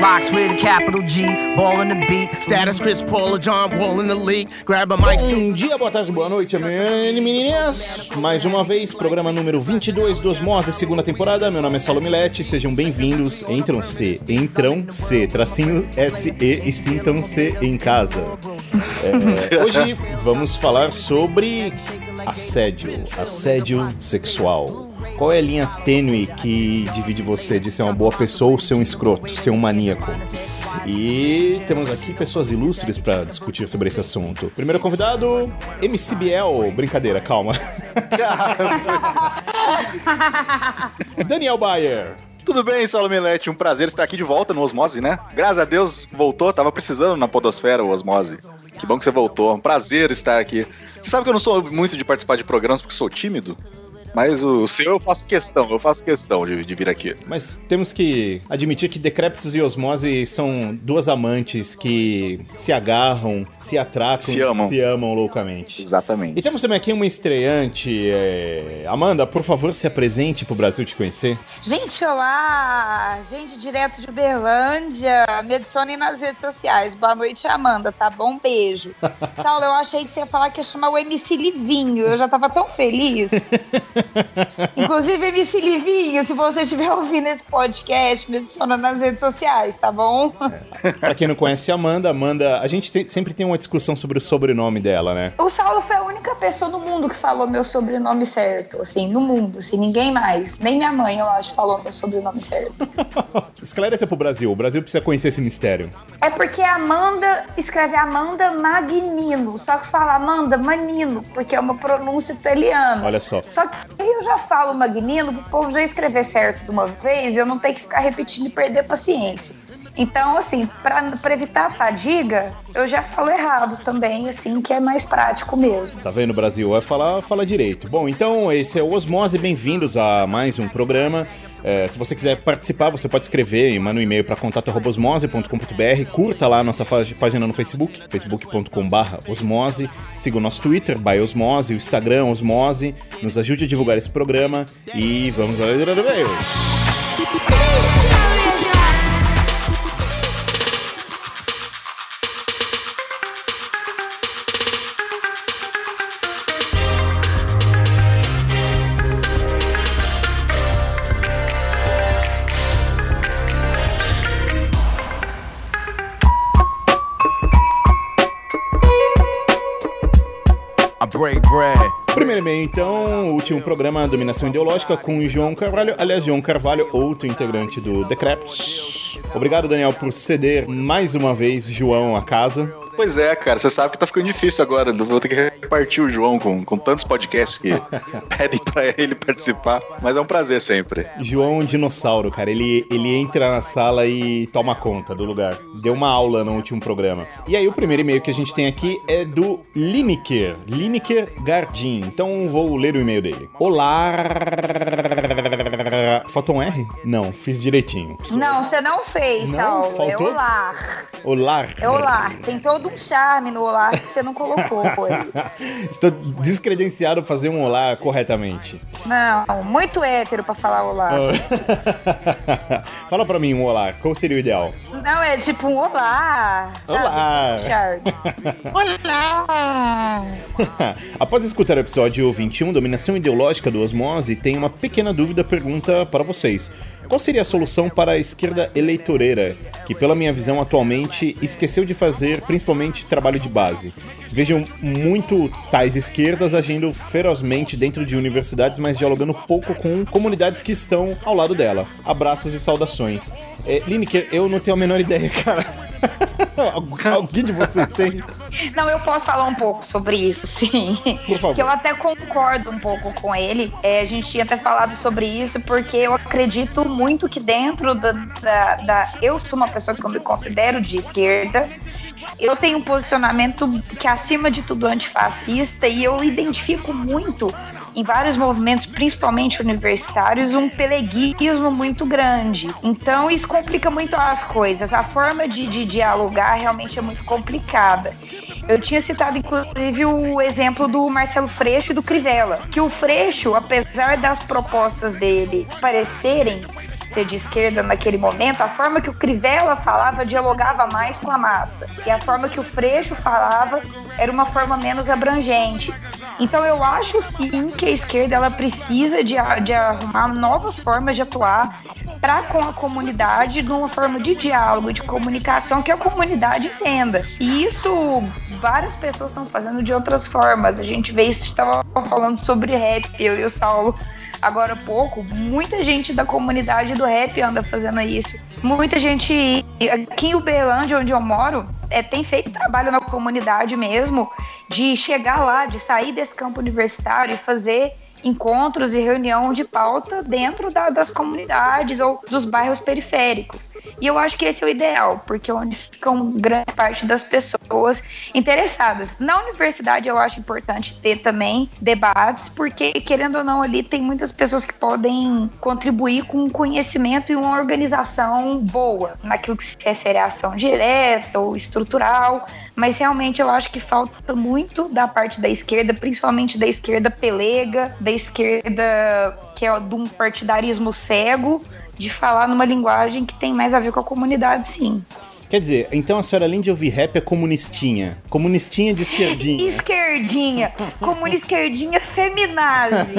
Box with a capital G, ball in the beat. Status Chris Paul or John Wall in the league. Grab a mic Bom dia, boa tarde, boa noite, meninas menininhas. Mais uma vez, programa número 22 do Osmose, segunda temporada. Meu nome é Saulo Milete, sejam bem-vindos. Entram-se, entram-se, tracinho S-E e sintam-se em casa. É, hoje vamos falar sobre assédio, assédio sexual. Qual é a linha tênue que divide você de ser uma boa pessoa ou ser um escroto, ser um maníaco? E temos aqui pessoas ilustres para discutir sobre esse assunto. Primeiro convidado, MC Biel. Brincadeira, calma. Daniel Bayer. Tudo bem, Saulo Milete? Um prazer estar aqui de volta no Osmose, né? Graças a Deus voltou, tava precisando na Podosfera o Osmose. Que bom que você voltou, um prazer estar aqui. Você sabe que eu não sou muito de participar de programas porque sou tímido? Mas o seu eu faço questão, eu faço questão de, de vir aqui. Mas temos que admitir que Decrépitos e Osmose são duas amantes que se agarram, se atracam, Se amam. se amam loucamente. Exatamente. E temos também aqui uma estreante. é, Amanda, por favor, se apresente pro Brasil te conhecer. Gente, olá! Gente, direto de Uberlândia. Me adicionem nas redes sociais. Boa noite, Amanda, tá bom? Beijo. Saulo, eu achei que você ia falar que ia chamar o MC Livinho. Eu já tava tão feliz. Inclusive, MC Livinho, se você estiver ouvindo esse podcast, me adiciona nas redes sociais, tá bom? Pra quem não conhece a Amanda, Amanda, a gente tem- sempre tem uma discussão sobre o sobrenome dela, né? O Saulo foi a única pessoa no mundo que falou meu sobrenome certo, assim, no mundo, assim, ninguém mais. Nem minha mãe, eu acho, falou meu sobrenome certo. Esclareça pro Brasil, o Brasil precisa conhecer esse mistério. É porque Amanda escreve Amanda Magnino, só que fala Amanda Manino, porque é uma pronúncia italiana. Olha só. Só que eu já falo Magnino, pro povo já escrever certo de uma vez, eu não tenho que ficar repetindo e perder paciência. Então, assim, pra evitar a fadiga, eu já falo errado também, assim, que é mais prático mesmo. Tá vendo, Brasil? Vai falar, fala direito. Bom, então esse é o Osmose, bem-vindos a mais um programa. É, se você quiser participar, você pode escrever e manda um e-mail para contato.osmose.com.br. Curta lá a nossa página no Facebook, facebook.com.br osmose. Siga o nosso Twitter, by Osmose, o Instagram, Osmose. Nos ajude a divulgar esse programa e vamos lá, e-mail, então, último programa Dominação Ideológica com o João Carvalho. Aliás, João Carvalho, outro integrante do Decrept. Obrigado, Daniel, por ceder mais uma vez João a casa. Pois é, cara, você sabe que tá ficando difícil agora. Vou ter que repartir o João com, com tantos podcasts que pedem pra ele participar. Mas é um prazer sempre. João é um dinossauro, cara. Ele, ele entra na sala e toma conta do lugar. Deu uma aula no último programa. E aí, o primeiro e-mail que a gente tem aqui é do Lineker. Lineker Gardim. Então, vou ler o e-mail dele. Olá. Faltou um R? Não, fiz direitinho. Não, você não fez, Não? Saulo. Faltou? É Olá. Olá. É Olá. Tem todo um charme no Olá que você não colocou. Estou descredenciado pra fazer um olá corretamente. Não, muito hétero pra falar Olá. Fala pra mim um olá. Qual seria o ideal? Não, é tipo um Olá. sabe? Olá. Charme. Após escutar o episódio 21, Dominação Ideológica do Osmose, tem uma pequena dúvida pergunta para vocês. Qual seria a solução para a esquerda eleitoreira, que, pela minha visão atualmente, esqueceu de fazer principalmente trabalho de base? Vejo muito tais esquerdas agindo ferozmente dentro de universidades, mas dialogando pouco com comunidades que estão ao lado dela. Abraços e saudações. É, Lineker, eu não tenho a menor ideia, cara. Alguém de vocês tem? Não, eu posso falar um pouco sobre isso, sim. Por favor. Que eu até concordo um pouco com ele. É, a gente tinha até falado sobre isso, porque eu acredito muito que dentro da, da, da- Eu sou uma pessoa que eu me considero de esquerda. Eu tenho um posicionamento que é acima de tudo antifascista e eu identifico muito em vários movimentos, principalmente universitários, um peleguismo muito grande. Então isso complica muito as coisas. A forma de, de dialogar realmente é muito complicada. Eu tinha citado, inclusive, o exemplo do Marcelo Freixo e do Crivella, que o Freixo, apesar das propostas dele parecerem ser de esquerda naquele momento, a forma que o Crivella falava dialogava mais com a massa. E a forma que o Freixo falava era uma forma menos abrangente. Então eu acho sim que a esquerda ela precisa de, de arrumar novas formas de atuar para com a comunidade de uma forma de diálogo, de comunicação que a comunidade entenda. E isso várias pessoas estão fazendo de outras formas. A gente vê isso, estava falando sobre rap, eu e o Saulo agora há pouco, muita gente da comunidade do rap anda fazendo isso. Muita gente aqui em Uberlândia, onde eu moro, é, tem feito trabalho na comunidade mesmo, de chegar lá, de sair desse campo universitário e fazer encontros e reunião de pauta dentro da, das comunidades ou dos bairros periféricos. E eu acho que esse é o ideal, porque é onde ficam grande parte das pessoas interessadas. Na universidade eu acho importante ter também debates, porque querendo ou não ali tem muitas pessoas que podem contribuir com conhecimento e uma organização boa naquilo que se refere à ação direta ou estrutural mas realmente eu acho que falta muito da parte da esquerda, principalmente da esquerda pelega, da esquerda que é de um partidarismo cego, de falar numa linguagem que tem mais a ver com a comunidade, sim. Quer dizer, então a senhora, além de ouvir rap, é comunistinha. Comunistinha de esquerdinha. esquerdinha. Comunisquerdinha feminazi.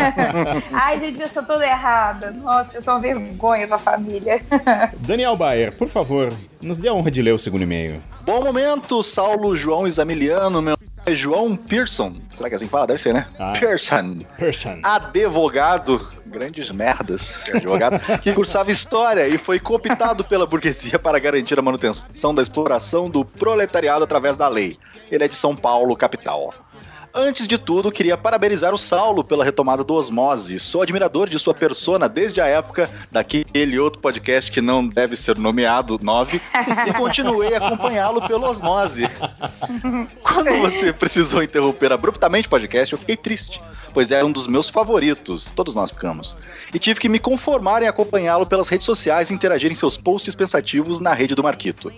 Ai, gente, eu sou toda errada. Nossa, eu sou uma vergonha da família. Daniel Bayer, por favor, nos dê a honra de ler o segundo e-mail. Bom momento, Saulo João Isamiliano, meu é João Pearson. Será que é assim que fala? Deve ser, né? Ah. Pearson. Person. Advogado, grandes merdas, ser advogado, que cursava história e foi cooptado pela burguesia para garantir a manutenção da exploração do proletariado através da lei. Ele é de São Paulo, capital. Antes de tudo, queria parabenizar o Saulo pela retomada do Osmose. Sou admirador de sua persona desde a época daquele outro podcast que não deve ser nomeado 9 e continuei a acompanhá-lo pelo Osmose. Quando você precisou interromper abruptamente o podcast, eu fiquei triste, pois era um dos meus favoritos, todos nós ficamos. E tive que me conformar em acompanhá-lo pelas redes sociais e interagir em seus posts pensativos na rede do Marquito.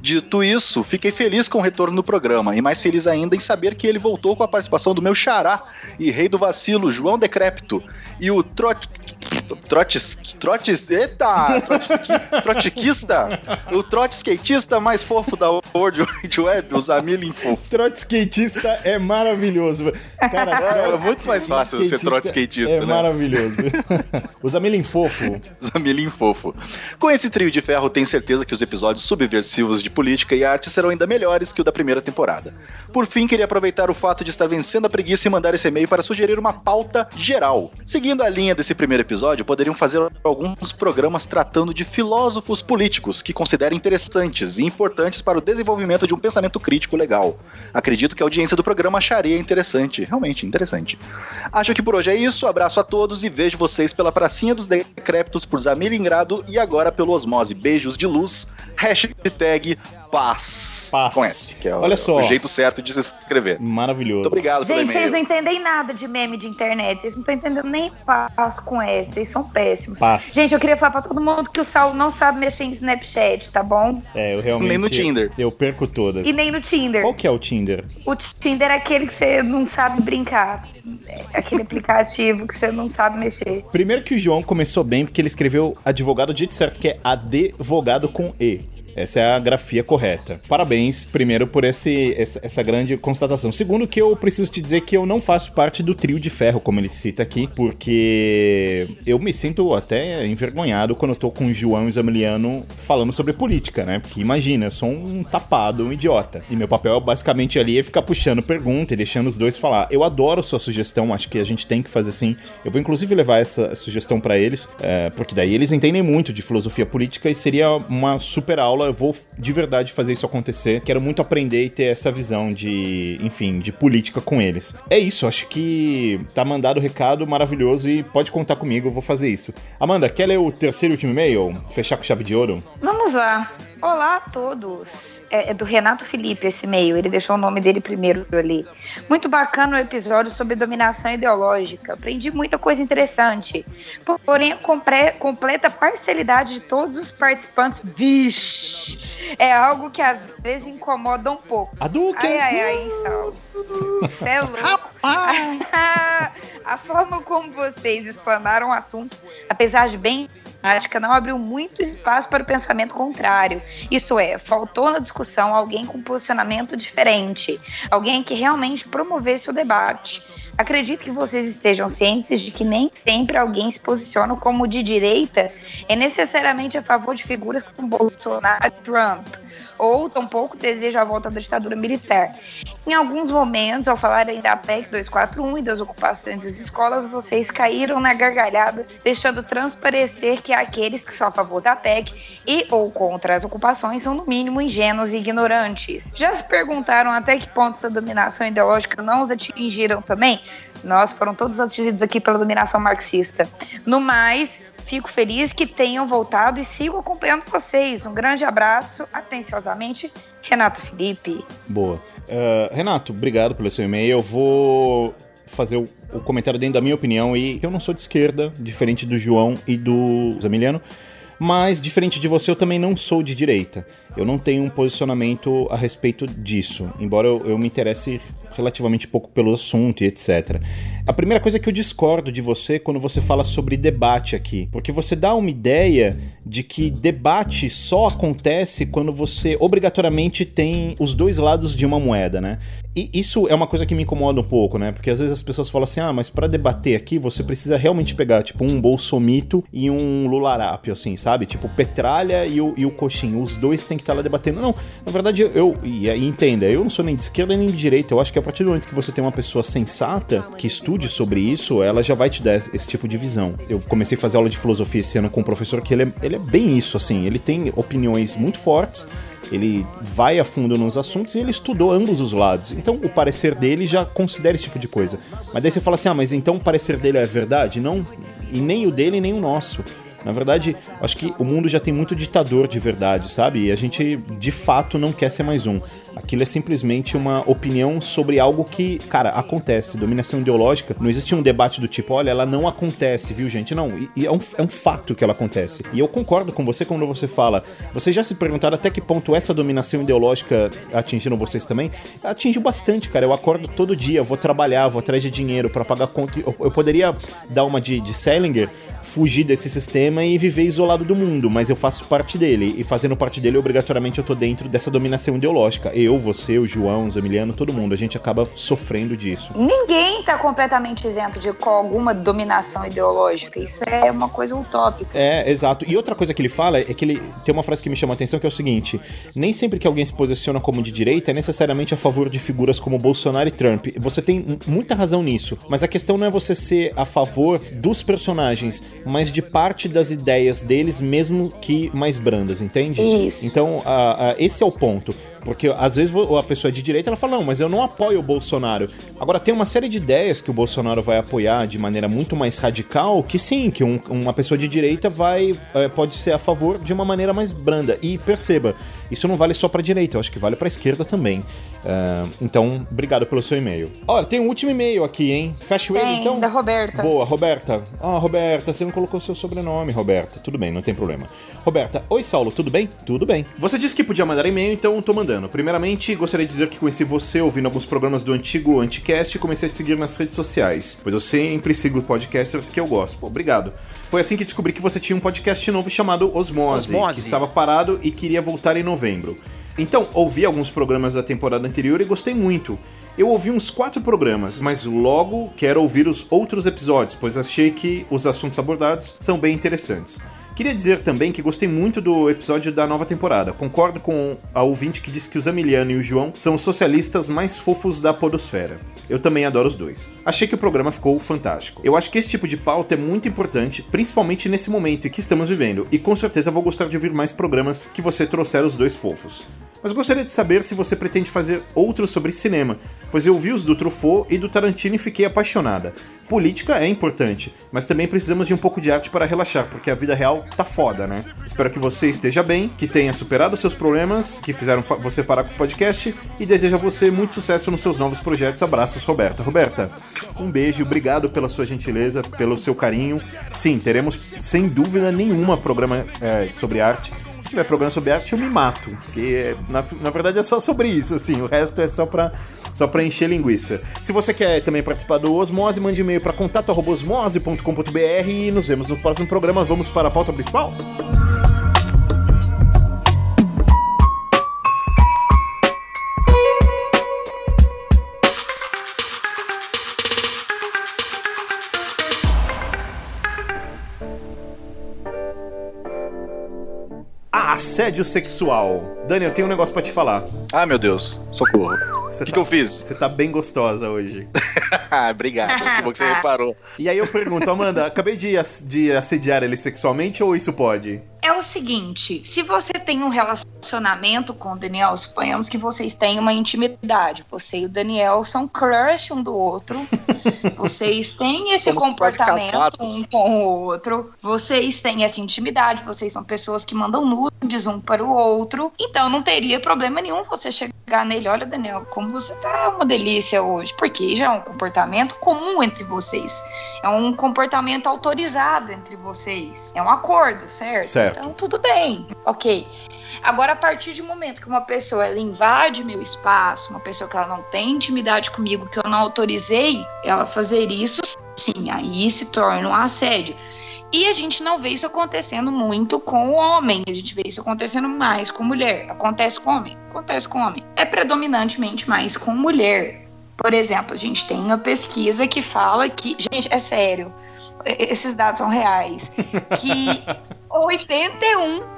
Dito isso, fiquei feliz com o retorno no programa e mais feliz ainda em saber que ele voltou com a participação do meu xará e rei do vacilo, João Decrépito, e o Trot... Trotes... Trotes... Eita! Trotski- Trotskista! O trote skatista mais fofo da World Wide Web, o Zamilin Fofo. Trotskatista é maravilhoso. Cara, É muito mais fácil ser trotskatista, É né? maravilhoso. o Zamilin fofo. Zamilim fofo. Com esse trio de ferro, tenho certeza que os episódios subversivos de política e arte serão ainda melhores que o da primeira temporada. Por fim, queria aproveitar o fato de estar vencendo a preguiça e mandar esse e-mail para sugerir uma pauta geral. Seguindo a linha desse primeiro episódio, poderiam fazer alguns programas tratando de filósofos políticos que considerem interessantes e importantes para o desenvolvimento de um pensamento crítico legal. Acredito que a audiência do programa acharia interessante, realmente interessante. Acho que por hoje é isso, abraço a todos e vejo vocês pela pracinha dos decrépitos por Zamilingrado e agora pelo Osmose. Beijos de luz, hashtag paz. Paz. Com S, que é o, Olha só. o jeito certo de se escrever. Maravilhoso. Muito obrigado pelo Gente, vocês não entendem nada de meme de internet. Vocês não estão entendendo nem paz com S. Vocês são péssimos. Paz. Gente, eu queria falar pra todo mundo que o Saulo não sabe mexer em Snapchat, tá bom? É, eu realmente. Nem no Tinder. Eu perco todas. E nem no Tinder. Qual que é o Tinder? O Tinder é aquele que você não sabe brincar. É aquele aplicativo que você não sabe mexer. Primeiro que o João começou bem porque ele escreveu advogado do jeito certo, que é advogado com E. Essa é a grafia correta. Parabéns, primeiro, por esse, essa, essa grande constatação. Segundo, que eu preciso te dizer que eu não faço parte do trio de ferro, como ele cita aqui, porque eu me sinto até envergonhado quando eu tô com o João Zamiliano falando sobre política, né? Porque imagina, eu sou um tapado, um idiota. E meu papel basicamente ali é ficar puxando pergunta e deixando os dois falar. Eu adoro sua sugestão, acho que a gente tem que fazer assim. Eu vou inclusive levar essa sugestão pra eles, é, porque daí eles entendem muito de filosofia política e seria uma super aula. Eu vou de verdade fazer isso acontecer. Quero muito aprender e ter essa visão de, enfim, de política com eles. É isso, acho que tá mandado o recado maravilhoso e pode contar comigo, eu vou fazer isso. Amanda, quer ler o terceiro último e-mail? Fechar com chave de ouro? Vamos lá. Olá a todos. É, é, do Renato Felipe esse e-mail. Ele deixou o nome dele primeiro ali. Muito bacana o episódio sobre dominação ideológica. Aprendi muita coisa interessante. Porém, a completa parcialidade de todos os participantes. Vixe! É algo que às vezes incomoda um pouco. A Duque! Ai, ai, ai, Saulo. Cê é louco. a forma como vocês explanaram o assunto, apesar de bem prática não abriu muito espaço para o pensamento contrário. Isso é, faltou na discussão alguém com posicionamento diferente, alguém que realmente promovesse o debate. Acredito que vocês estejam cientes de que nem sempre alguém se posiciona como de direita é necessariamente a favor de figuras como Bolsonaro e Trump ou tampouco deseja a volta da ditadura militar. Em alguns momentos, ao falarem da PEC 241 e das ocupações das escolas, vocês caíram na gargalhada, deixando transparecer que aqueles que são a favor da PEC e ou contra as ocupações são, no mínimo, ingênuos e ignorantes. Já se perguntaram até que ponto essa dominação ideológica não os atingiram também? Nós foram todos atingidos aqui pela dominação marxista. No mais, Fico feliz que tenham voltado e sigo acompanhando vocês. Um grande abraço, atenciosamente, Renato Felipe. Boa. Uh, Renato, obrigado pelo seu e-mail. Eu vou fazer o, o, comentário dentro da minha opinião e eu não sou de esquerda, diferente do João e do Zamiliano. Mas, diferente de você, eu também não sou de direita. Eu não tenho um posicionamento a respeito disso, embora eu, eu me interesse relativamente pouco pelo assunto e etc. A primeira coisa é que eu discordo de você quando você fala sobre debate aqui, porque você dá uma ideia de que debate só acontece quando você obrigatoriamente tem os dois lados de uma moeda, né? E isso é uma coisa que me incomoda um pouco, né? Porque às vezes as pessoas falam assim: "Ah, mas para debater aqui você precisa realmente pegar tipo um bolsomito e um lularápio assim, sabe? Tipo Petralha e o, e o Coxinho, os dois têm que estar lá debatendo". Não, na verdade eu e, e entenda, eu não sou nem de esquerda nem de direita, eu acho que a partir do momento que você tem uma pessoa sensata que estude sobre isso, ela já vai te dar esse tipo de visão. Eu comecei a fazer aula de filosofia esse ano com um professor que ele é, ele é bem isso, assim. Ele tem opiniões muito fortes, ele vai a fundo nos assuntos e ele estudou ambos os lados. Então o parecer dele já considera esse tipo de coisa. Mas daí você fala assim: ah, mas então o parecer dele é verdade? Não, e nem o dele nem o nosso. Na verdade, acho que o mundo já tem muito ditador de verdade, sabe? E a gente de fato não quer ser mais um. Aquilo é simplesmente uma opinião sobre algo que, cara, acontece. Dominação ideológica, não existe um debate do tipo, olha, ela não acontece, viu, gente? Não, e, e é, um, é um fato que ela acontece. E eu concordo com você quando você fala. Vocês já se perguntaram até que ponto essa dominação ideológica atingiram vocês também? Atingiu bastante, cara. Eu acordo todo dia, vou trabalhar, vou atrás de dinheiro para pagar conta. Eu, eu, poderia dar uma de, de Salinger, fugir desse sistema e viver isolado do mundo, mas eu faço parte dele. E fazendo parte dele, obrigatoriamente eu tô dentro dessa dominação ideológica. Eu, você, o João, o Zamiliano, todo mundo. A gente acaba sofrendo disso. Ninguém tá completamente isento de alguma dominação ideológica. Isso é uma coisa utópica. É, exato. E outra coisa que ele fala é que ele tem uma frase que me chama a atenção que é o seguinte: nem sempre que alguém se posiciona como de direita é necessariamente a favor de figuras como Bolsonaro e Trump. Você tem muita razão nisso, mas a questão não é você ser a favor dos personagens, mas de parte das ideias deles, mesmo que mais brandas, entende? Isso. Então, uh, uh, esse é o ponto. Porque às vezes a pessoa é de direita ela fala, não, mas eu não apoio o Bolsonaro. Agora tem uma série de ideias que o Bolsonaro vai apoiar de maneira muito mais radical, que sim, que um, uma pessoa de direita vai é, pode ser a favor de uma maneira mais branda. E perceba, isso não vale só para direita, eu acho que vale para esquerda também. Uh, então, obrigado pelo seu e-mail. Olha, tem um último e-mail aqui, hein? Fecha o ele então. Da Roberta. Boa, Roberta. Ah, Roberta, você não colocou seu sobrenome, Roberta. Tudo bem, não tem problema. Roberta, oi Saulo, tudo bem? Tudo bem. Você disse que podia mandar e-mail, então tô mandando. Primeiramente, gostaria de dizer que conheci você ouvindo alguns programas do antigo Anticast e comecei a te seguir nas redes sociais, pois eu sempre sigo podcasters que eu gosto. Pô, obrigado. Foi assim que descobri que você tinha um podcast novo chamado Osmose, Osmose. que estava parado e queria voltar em novembro. Então, ouvi alguns programas da temporada anterior e gostei muito. Eu ouvi uns quatro programas, mas logo quero ouvir os outros episódios, pois achei que os assuntos abordados são bem interessantes. Queria dizer também que gostei muito do episódio da nova temporada. Concordo com a ouvinte que disse que o Zamiliano e o João são os socialistas mais fofos da podosfera. Eu também adoro os dois. Achei que o programa ficou fantástico. Eu acho que esse tipo de pauta é muito importante, principalmente nesse momento em que estamos vivendo, e com certeza vou gostar de ouvir mais programas que você trouxer os dois fofos. Mas gostaria de saber se você pretende fazer outros sobre cinema, pois eu vi os do Truffaut e do Tarantino e fiquei apaixonada. Política é importante, mas também precisamos de um pouco de arte para relaxar, porque a vida real tá foda, né? Espero que você esteja bem, que tenha superado seus problemas que fizeram você parar com o podcast e desejo a você muito sucesso nos seus novos projetos. Abraços, Roberta. Roberta, um beijo, obrigado pela sua gentileza, pelo seu carinho. Sim, teremos sem dúvida nenhuma programa é, sobre arte. Se tiver programa sobre arte, eu me mato. Porque, na, na verdade, é só sobre isso, assim. O resto é só pra, só pra encher linguiça. Se você quer também participar do Osmose, mande e-mail pra contato.osmose.com.br e nos vemos no próximo programa. Vamos para a pauta principal? Assédio sexual. Dani, eu tenho um negócio pra te falar. Ah, meu Deus, socorro. Você O que, tá- que eu fiz? Você tá bem gostosa hoje. Ah, Obrigado, que bom que você reparou. E aí eu pergunto, Amanda, acabei de, ass- de assediar ele sexualmente ou isso pode? É o seguinte, se você tem um relacionamento com o Daniel, suponhamos que vocês têm uma intimidade. Você e o Daniel são crush um do outro. Vocês têm esse Somos comportamento um com o outro. Vocês têm essa intimidade. Vocês são pessoas que mandam nudes um para o outro. Então não teria problema nenhum você chegar nele. Olha, Daniel, como você tá uma delícia hoje. Porque já é um comportamento comum entre vocês. É um comportamento autorizado entre vocês. É um acordo, certo? Certo. Então tudo bem. Ok. Agora, a partir do momento que uma pessoa ela invade meu espaço, uma pessoa que ela não tem intimidade comigo, que eu não autorizei ela fazer isso, sim, aí se torna um assédio. E a gente não vê isso acontecendo muito com o homem, a gente vê isso acontecendo mais com mulher. Acontece com homem? Acontece com homem. É predominantemente mais com mulher. Por exemplo, a gente tem uma pesquisa que fala que. Gente, é sério, esses dados são reais. Que 81%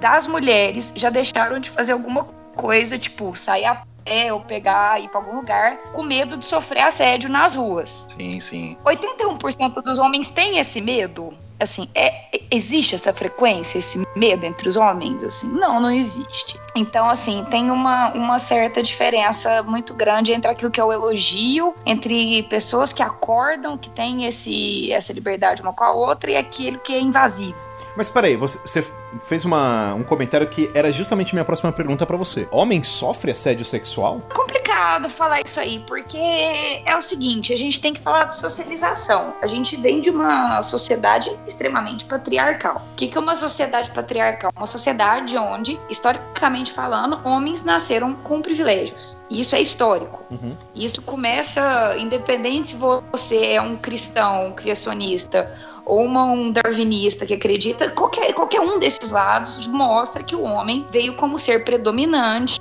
das mulheres já deixaram de fazer alguma coisa, tipo, sair a pé ou pegar, ir pra algum lugar, com medo de sofrer assédio nas ruas. Sim, sim. 81% dos homens têm esse medo? Assim, é- existe essa frequência, esse medo entre os homens? Assim, não, não existe. Então, assim, tem uma, uma certa diferença muito grande entre aquilo que é o elogio, entre pessoas que acordam, que têm esse, essa liberdade uma com a outra, e aquilo que é invasivo. Mas peraí, você, você fez uma, um comentário que era justamente minha próxima pergunta pra você. Homem sofre assédio sexual? complicado falar isso aí, porque é o seguinte, a gente tem que falar de socialização. A gente vem de uma sociedade extremamente patriarcal. O que que é uma sociedade patriarcal? Uma sociedade onde, historicamente falando, homens nasceram com privilégios. E isso é histórico. Uhum. Isso começa, independente se você é um cristão, um criacionista ou uma, um darwinista que acredita, qualquer, qualquer um desses lados mostra que o homem veio como ser predominante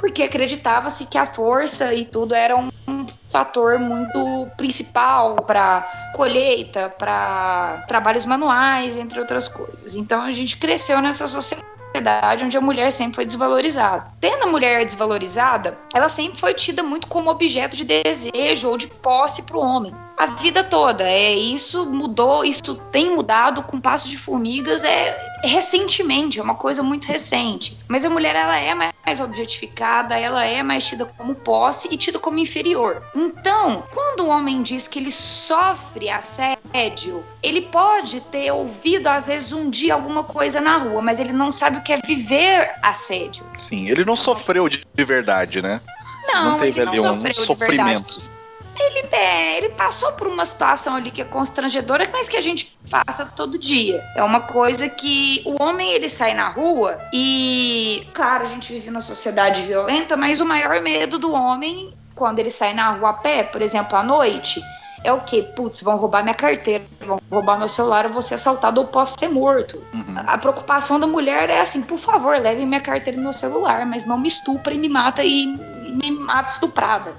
porque acreditava-se que a força e tudo era um, um fator muito principal para colheita, para trabalhos manuais, entre outras coisas. Então a gente cresceu nessa sociedade onde a mulher sempre foi desvalorizada. Tendo a mulher desvalorizada, ela sempre foi tida muito como objeto de desejo ou de posse para o homem. A vida toda. É isso mudou, isso tem mudado com passo de formigas é recentemente, é uma coisa muito recente. Mas a mulher ela é mais objetificada, ela é mais tida como posse e tida como inferior. Então, quando o homem diz que ele sofre assédio, ele pode ter ouvido às vezes um dia alguma coisa na rua, mas ele não sabe o que é viver assédio. Sim, ele não sofreu de de verdade, né? Não, Não teve ele não ali um sofreu de sofrimento. verdade. Ele, é, ele passou por uma situação ali que é constrangedora, mas que a gente passa todo dia. É uma coisa que o homem ele sai na rua e, claro, a gente vive numa sociedade violenta, mas o maior medo do homem quando ele sai na rua a pé, por exemplo, à noite, é o quê? Putz, vão roubar minha carteira, vão roubar meu celular, eu vou ser assaltado ou posso ser morto. Uhum. A preocupação da mulher é assim, por favor, leve minha carteira e meu celular, mas não me estupra e me mata e me mata estuprada.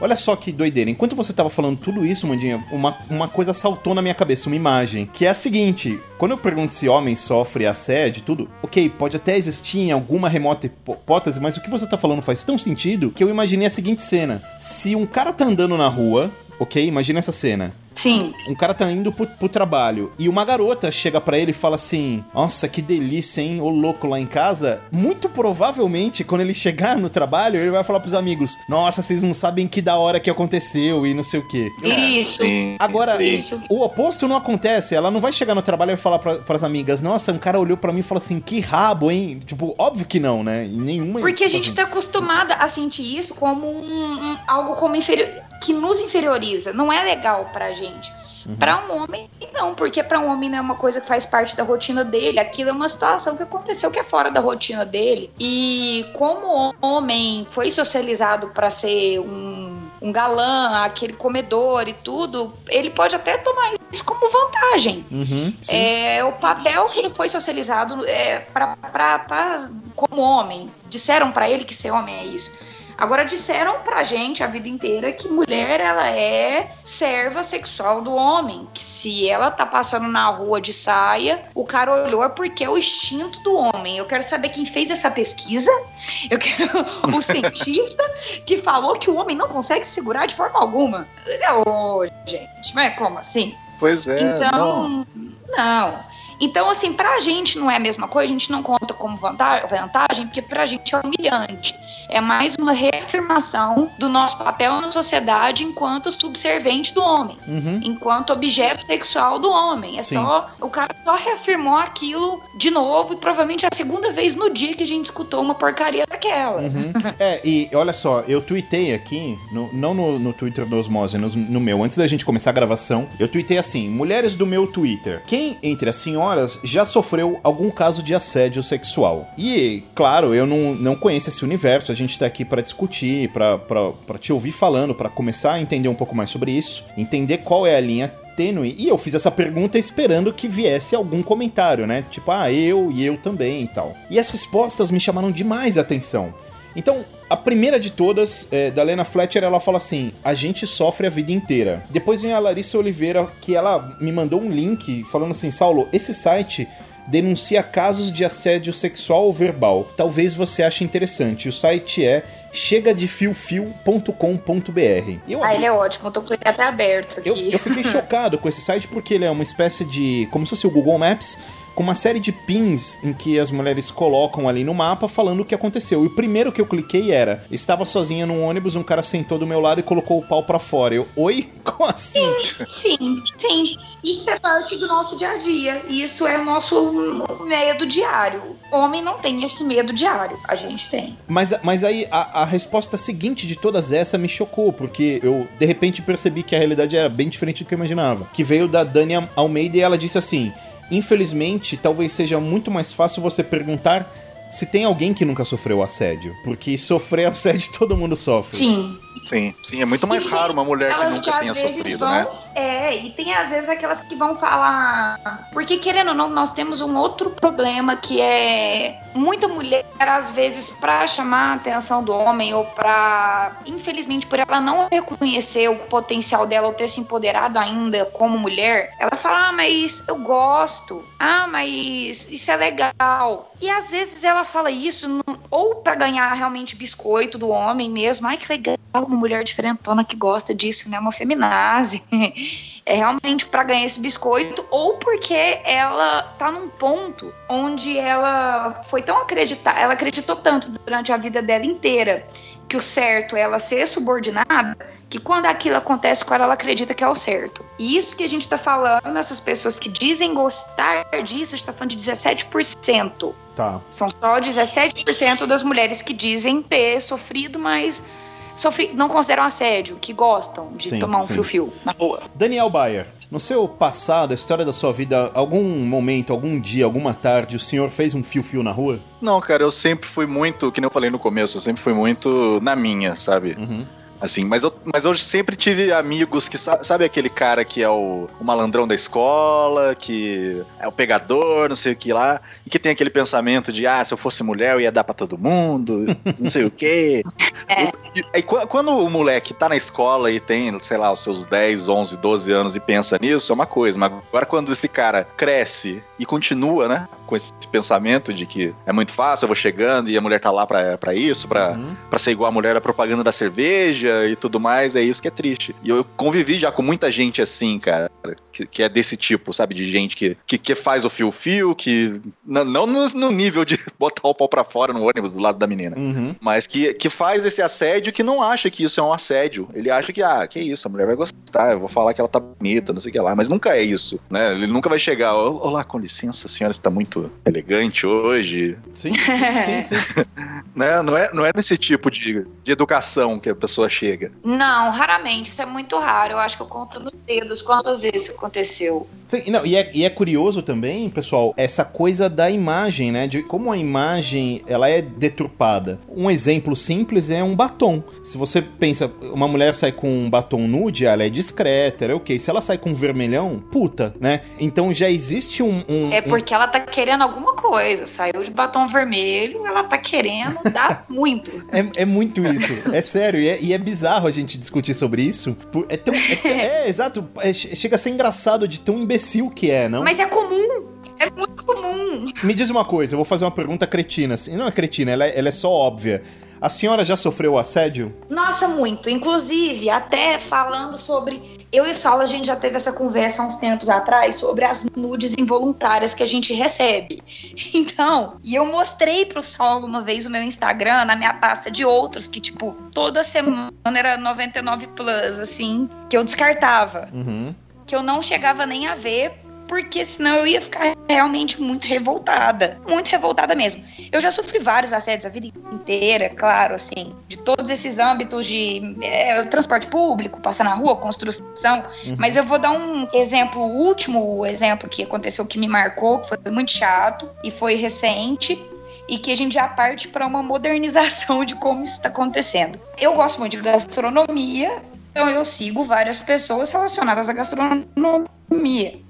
Olha só que doideira. Enquanto você tava falando tudo isso, Mandinha, uma, uma coisa saltou na minha cabeça, uma imagem. Que é a seguinte: quando eu pergunto se homem sofre assédio e tudo, ok, pode até existir em alguma remota hipó- hipótese, mas o que você tá falando faz tão sentido que eu imaginei a seguinte cena: se um cara tá andando na rua, ok, imagina essa cena. Sim. Um cara tá indo pro, pro trabalho e uma garota chega pra ele e fala assim: Nossa, que delícia, hein? O louco lá em casa. Muito provavelmente, quando ele chegar no trabalho, ele vai falar pros amigos: Nossa, vocês não sabem que da hora que aconteceu e não sei o quê. Isso. Sim, Agora. Isso. o oposto não acontece. Ela não vai chegar no trabalho e falar pra, pras amigas: Nossa, um cara olhou pra mim e falou assim: Que rabo, hein? Tipo, óbvio que não, né? Em nenhuma. Porque a tipo gente assim. tá acostumada a sentir isso como um, um- algo como inferior, que nos inferioriza. Não é legal pra gente. Pra um homem, não, porque pra um homem não é uma coisa que faz parte da rotina dele. Aquilo é uma situação que aconteceu que é fora da rotina dele. E como o homem foi socializado pra ser um, um galã, aquele comedor e tudo, ele pode até tomar isso como vantagem. Uhum. É o papel que ele foi socializado é, pra, pra, pra- como homem. Disseram pra ele que ser homem é isso. Agora disseram pra gente a vida inteira que mulher ela é serva sexual do homem, que se ela tá passando na rua de saia, o cara olhou é porque é o instinto do homem. Eu quero saber quem fez essa pesquisa. Eu quero o cientista que falou que o homem não consegue se segurar de forma alguma. Ô, gente, mas como assim? Pois é. não. Então, não. Então, assim, pra gente não é a mesma coisa, a gente não conta como vanta- vantagem, porque pra gente é humilhante. É mais uma reafirmação do nosso papel na sociedade enquanto subservente do homem, Uhum. enquanto objeto sexual do homem. É Sim. só. O cara só reafirmou aquilo de novo, e provavelmente é a segunda vez no dia que a gente escutou uma porcaria daquela. Uhum. É, e olha só, eu tuitei aqui, no- não no, no Twitter do Osmose, no, no meu, antes da gente começar a gravação, eu tuitei assim: mulheres do meu Twitter, quem entre as senhoras já sofreu algum caso de assédio sexual? E, claro, eu não, não conheço esse universo, a gente tá aqui pra discutir, pra te ouvir falando, pra começar a entender um pouco mais sobre isso, entender qual é a linha tênue. E eu fiz essa pergunta esperando que viesse algum comentário, né? Tipo, ah, eu e eu também e tal. E as respostas me chamaram demais a atenção. Então, a primeira de todas, é, da Lena Fletcher, ela fala assim: a gente sofre a vida inteira. Depois vem a Larissa Oliveira, que ela me mandou um link falando assim: Saulo, esse site denuncia casos de assédio sexual ou verbal. Talvez você ache interessante. O site é chegadefilfil.com.br. Eu Ah, ele é ótimo, eu tô com ele até aberto aqui. eu, eu fiquei chocado com esse site porque ele é uma espécie de. como se fosse o Google Maps, com uma série de pins em que as mulheres colocam ali no mapa falando o que aconteceu. E o primeiro que eu cliquei era: estava sozinha num ônibus, um cara sentou do meu lado e colocou o pau pra fora. Eu, oi? Como assim? Sim, sim. Isso é parte do nosso dia a dia. Isso é o nosso medo diário. Homem não tem esse medo diário. A gente tem. Mas, mas aí a, a resposta seguinte de todas essas me chocou, porque eu de repente percebi que a realidade era bem diferente do que eu imaginava. Que veio da Dani Almeida e ela disse assim: Infelizmente, talvez seja muito mais fácil você perguntar se tem alguém que nunca sofreu assédio. Porque sofrer assédio todo mundo sofre. Sim. Sim, sim, é muito mais E raro uma mulher que nunca às tenha vezes sofrido, vão. né? É, e tem às vezes aquelas que vão falar. Porque, querendo ou não, nós temos um outro problema que é muita mulher, às vezes, pra chamar a atenção do homem ou pra. Infelizmente, por ela não reconhecer o potencial dela ou ter se empoderado ainda como mulher, ela fala: Ah, mas eu gosto. Ah, mas isso é legal. E às vezes ela fala isso ou pra ganhar realmente biscoito do homem mesmo. Ai, que legal, uma mulher diferentona que gosta disso, né? Uma feminazi. É realmente pra ganhar esse biscoito, ou porque ela tá num ponto onde ela foi tão acreditar, ela acreditou tanto durante a vida dela inteira que o certo é ela ser subordinada, que quando aquilo acontece com ela, ela acredita que é o certo. E isso que a gente tá falando, essas pessoas que dizem gostar disso, a gente tá falando de 17%. Tá. São só 17% das mulheres que dizem ter sofrido, mas não consideram assédio, que gostam de Sim, tomar um fio-fio na rua. Daniel Bayer, no seu passado, a história da sua vida, algum momento, algum dia, alguma tarde, o senhor fez um fio-fio na rua? Não, cara, eu sempre fui muito, que nem eu falei no começo, eu sempre fui muito na minha, sabe? Uhum. Assim, mas eu, mas eu sempre tive amigos que, sa- sabe aquele cara que é o, o malandrão da escola, que é o pegador, não sei o que lá, e que tem aquele pensamento de, ah, se eu fosse mulher eu ia dar pra todo mundo, não sei o quê. É. E, aí, quando o moleque tá na escola e tem, sei lá, os seus 10, 11, 12 anos e pensa nisso, é uma coisa. Mas agora quando esse cara cresce e continua, né? Com esse pensamento de que é muito fácil, eu vou chegando e a mulher tá lá pra, pra isso, pra, Uhum. pra ser igual a mulher da propaganda da cerveja e tudo mais, é isso que é triste. E eu convivi já com muita gente assim, cara, que, que é desse tipo, sabe? De gente que, que, que faz o fio-fio, que. Não, não no, no nível de botar o pau pra fora no ônibus do lado da menina. Uhum. Mas que, que faz esse assédio que não acha que isso é um assédio. Ele acha que, ah, que isso, a mulher vai gostar, eu vou falar que ela tá bonita, não sei o que lá. Mas nunca é isso, né? Ele nunca vai chegar, "Ô, olá, com licença, a senhora está muito elegante hoje. Sim, sim, sim. sim. Né? Não, é, não é nesse tipo de, de educação que a pessoa chega. Não, raramente. Isso é muito raro. Eu acho que eu conto nos dedos quantas vezes isso aconteceu. Sim, não, e, é, e é curioso também, pessoal, essa coisa da imagem, né? De como a imagem ela é deturpada. Um exemplo simples é um batom. Se você pensa, uma mulher sai com um batom nude, ela é discreta, é ok. Se ela sai com um vermelhão, puta, né? Então já existe um. um- É um- porque ela tá querendo alguma coisa. Saiu de batom vermelho, ela tá querendo dar muito. É, é muito isso, é sério, e é, e é bizarro a gente discutir sobre isso. é tão. É, é, exato, é, che- chega a ser engraçado de tão imbecil que é, não? Mas é comum. É muito comum. Me diz uma coisa, eu vou fazer uma pergunta cretina. assim, Não é cretina, ela é, ela é só óbvia. A senhora já sofreu assédio? Nossa, muito. Inclusive, até falando sobre. Eu e o Saulo, a gente já teve essa conversa há uns tempos atrás sobre as nudes involuntárias que a gente recebe. Então, e eu mostrei pro Saulo uma vez o meu Instagram na minha pasta de outros, que, tipo, toda semana era 99 plus, assim, que eu descartava. Uhum. que eu não chegava nem a ver, porque senão eu ia ficar realmente muito revoltada. Muito revoltada mesmo. Eu já sofri vários assédios a vida inteira, claro, assim, de todos esses âmbitos de é, transporte público, passar na rua, construção. Mas eu vou dar um exemplo, o último exemplo que aconteceu que me marcou, que foi muito chato e foi recente. E que a gente já parte para uma modernização de como isso está acontecendo. Eu gosto muito de gastronomia, então eu sigo várias pessoas relacionadas à gastronomia.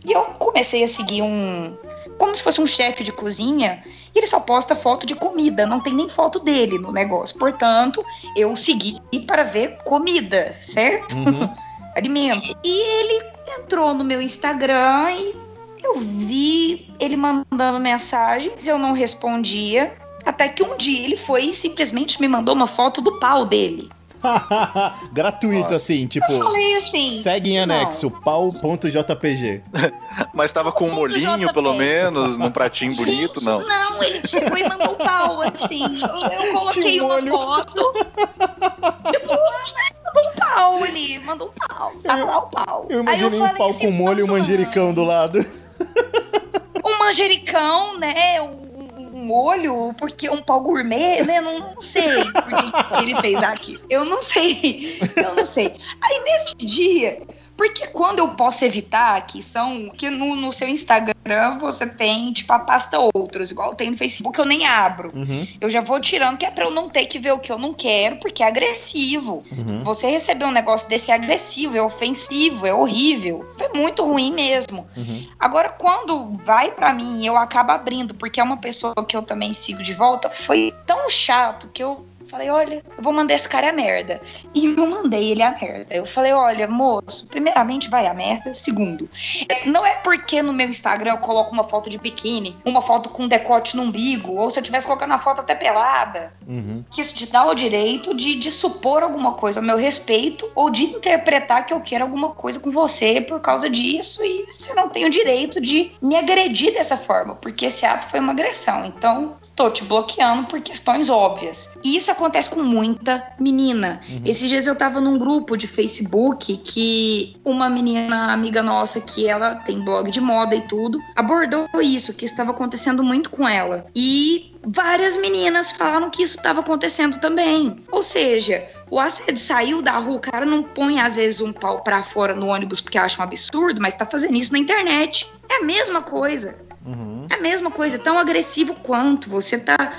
E eu comecei a seguir um. Como se fosse um chefe de cozinha, e ele só posta foto de comida, não tem nem foto dele no negócio. Portanto, eu segui para ver comida, certo? Uhum. Alimento. E ele entrou no meu Instagram e eu vi ele mandando mensagens, eu não respondia. Até que um dia ele foi e simplesmente me mandou uma foto do pau dele. Gratuito, assim, tipo. Eu falei assim. Segue em anexo, pau.jpg. Mas tava com um molinho, pelo menos, num pratinho bonito, não. Não, ele chegou e mandou um pau, assim. Eu, eu coloquei um uma foto. Tipo, né, mandou um pau ali, mandou um pau. Tá o pau. Eu imaginei um pau assim, com molho e um manjericão do lado. um manjericão, né? Um, um olho, porque um pau gourmet, né? Não, não sei por que, ele fez aquilo. Eu não sei. Eu não sei. Aí nesse dia. Porque quando eu posso evitar, que são. Que no, no seu Instagram você tem, tipo, a pasta outros, igual tem no Facebook, eu nem abro. Uhum, Eu já vou tirando, que é pra eu não ter que ver o que eu não quero, porque é agressivo. uhum. Você receber um negócio desse é agressivo, é ofensivo, é horrível. É muito ruim mesmo. Uhum. Agora, quando vai pra mim eu acabo abrindo, porque é uma pessoa que eu também sigo de volta, foi tão chato que eu falei, olha, eu vou mandar esse cara a merda. E eu mandei ele a merda. Eu falei, olha, moço, primeiramente vai a merda. Segundo, não é porque no meu Instagram eu coloco uma foto de biquíni, uma foto com decote no umbigo, ou se eu tivesse colocando uma foto até pelada, Uhum. que isso te dá o direito de, de supor alguma coisa ao meu respeito ou de interpretar que eu quero alguma coisa com você por causa disso e você não tem o direito de me agredir dessa forma, porque esse ato foi uma agressão. Então, estou te bloqueando por questões óbvias. E isso acontece com muita menina. Esses dias eu tava num grupo de Facebook que uma menina amiga nossa, que ela tem blog de moda e tudo, abordou isso, que estava acontecendo muito com ela. E várias meninas falaram que isso estava acontecendo também. Ou seja, o assédio saiu da rua, o cara não põe às vezes um pau pra fora no ônibus porque acha um absurdo, mas tá fazendo isso na internet. É a mesma coisa. Uhum. É a mesma coisa, tão agressivo quanto. Você tá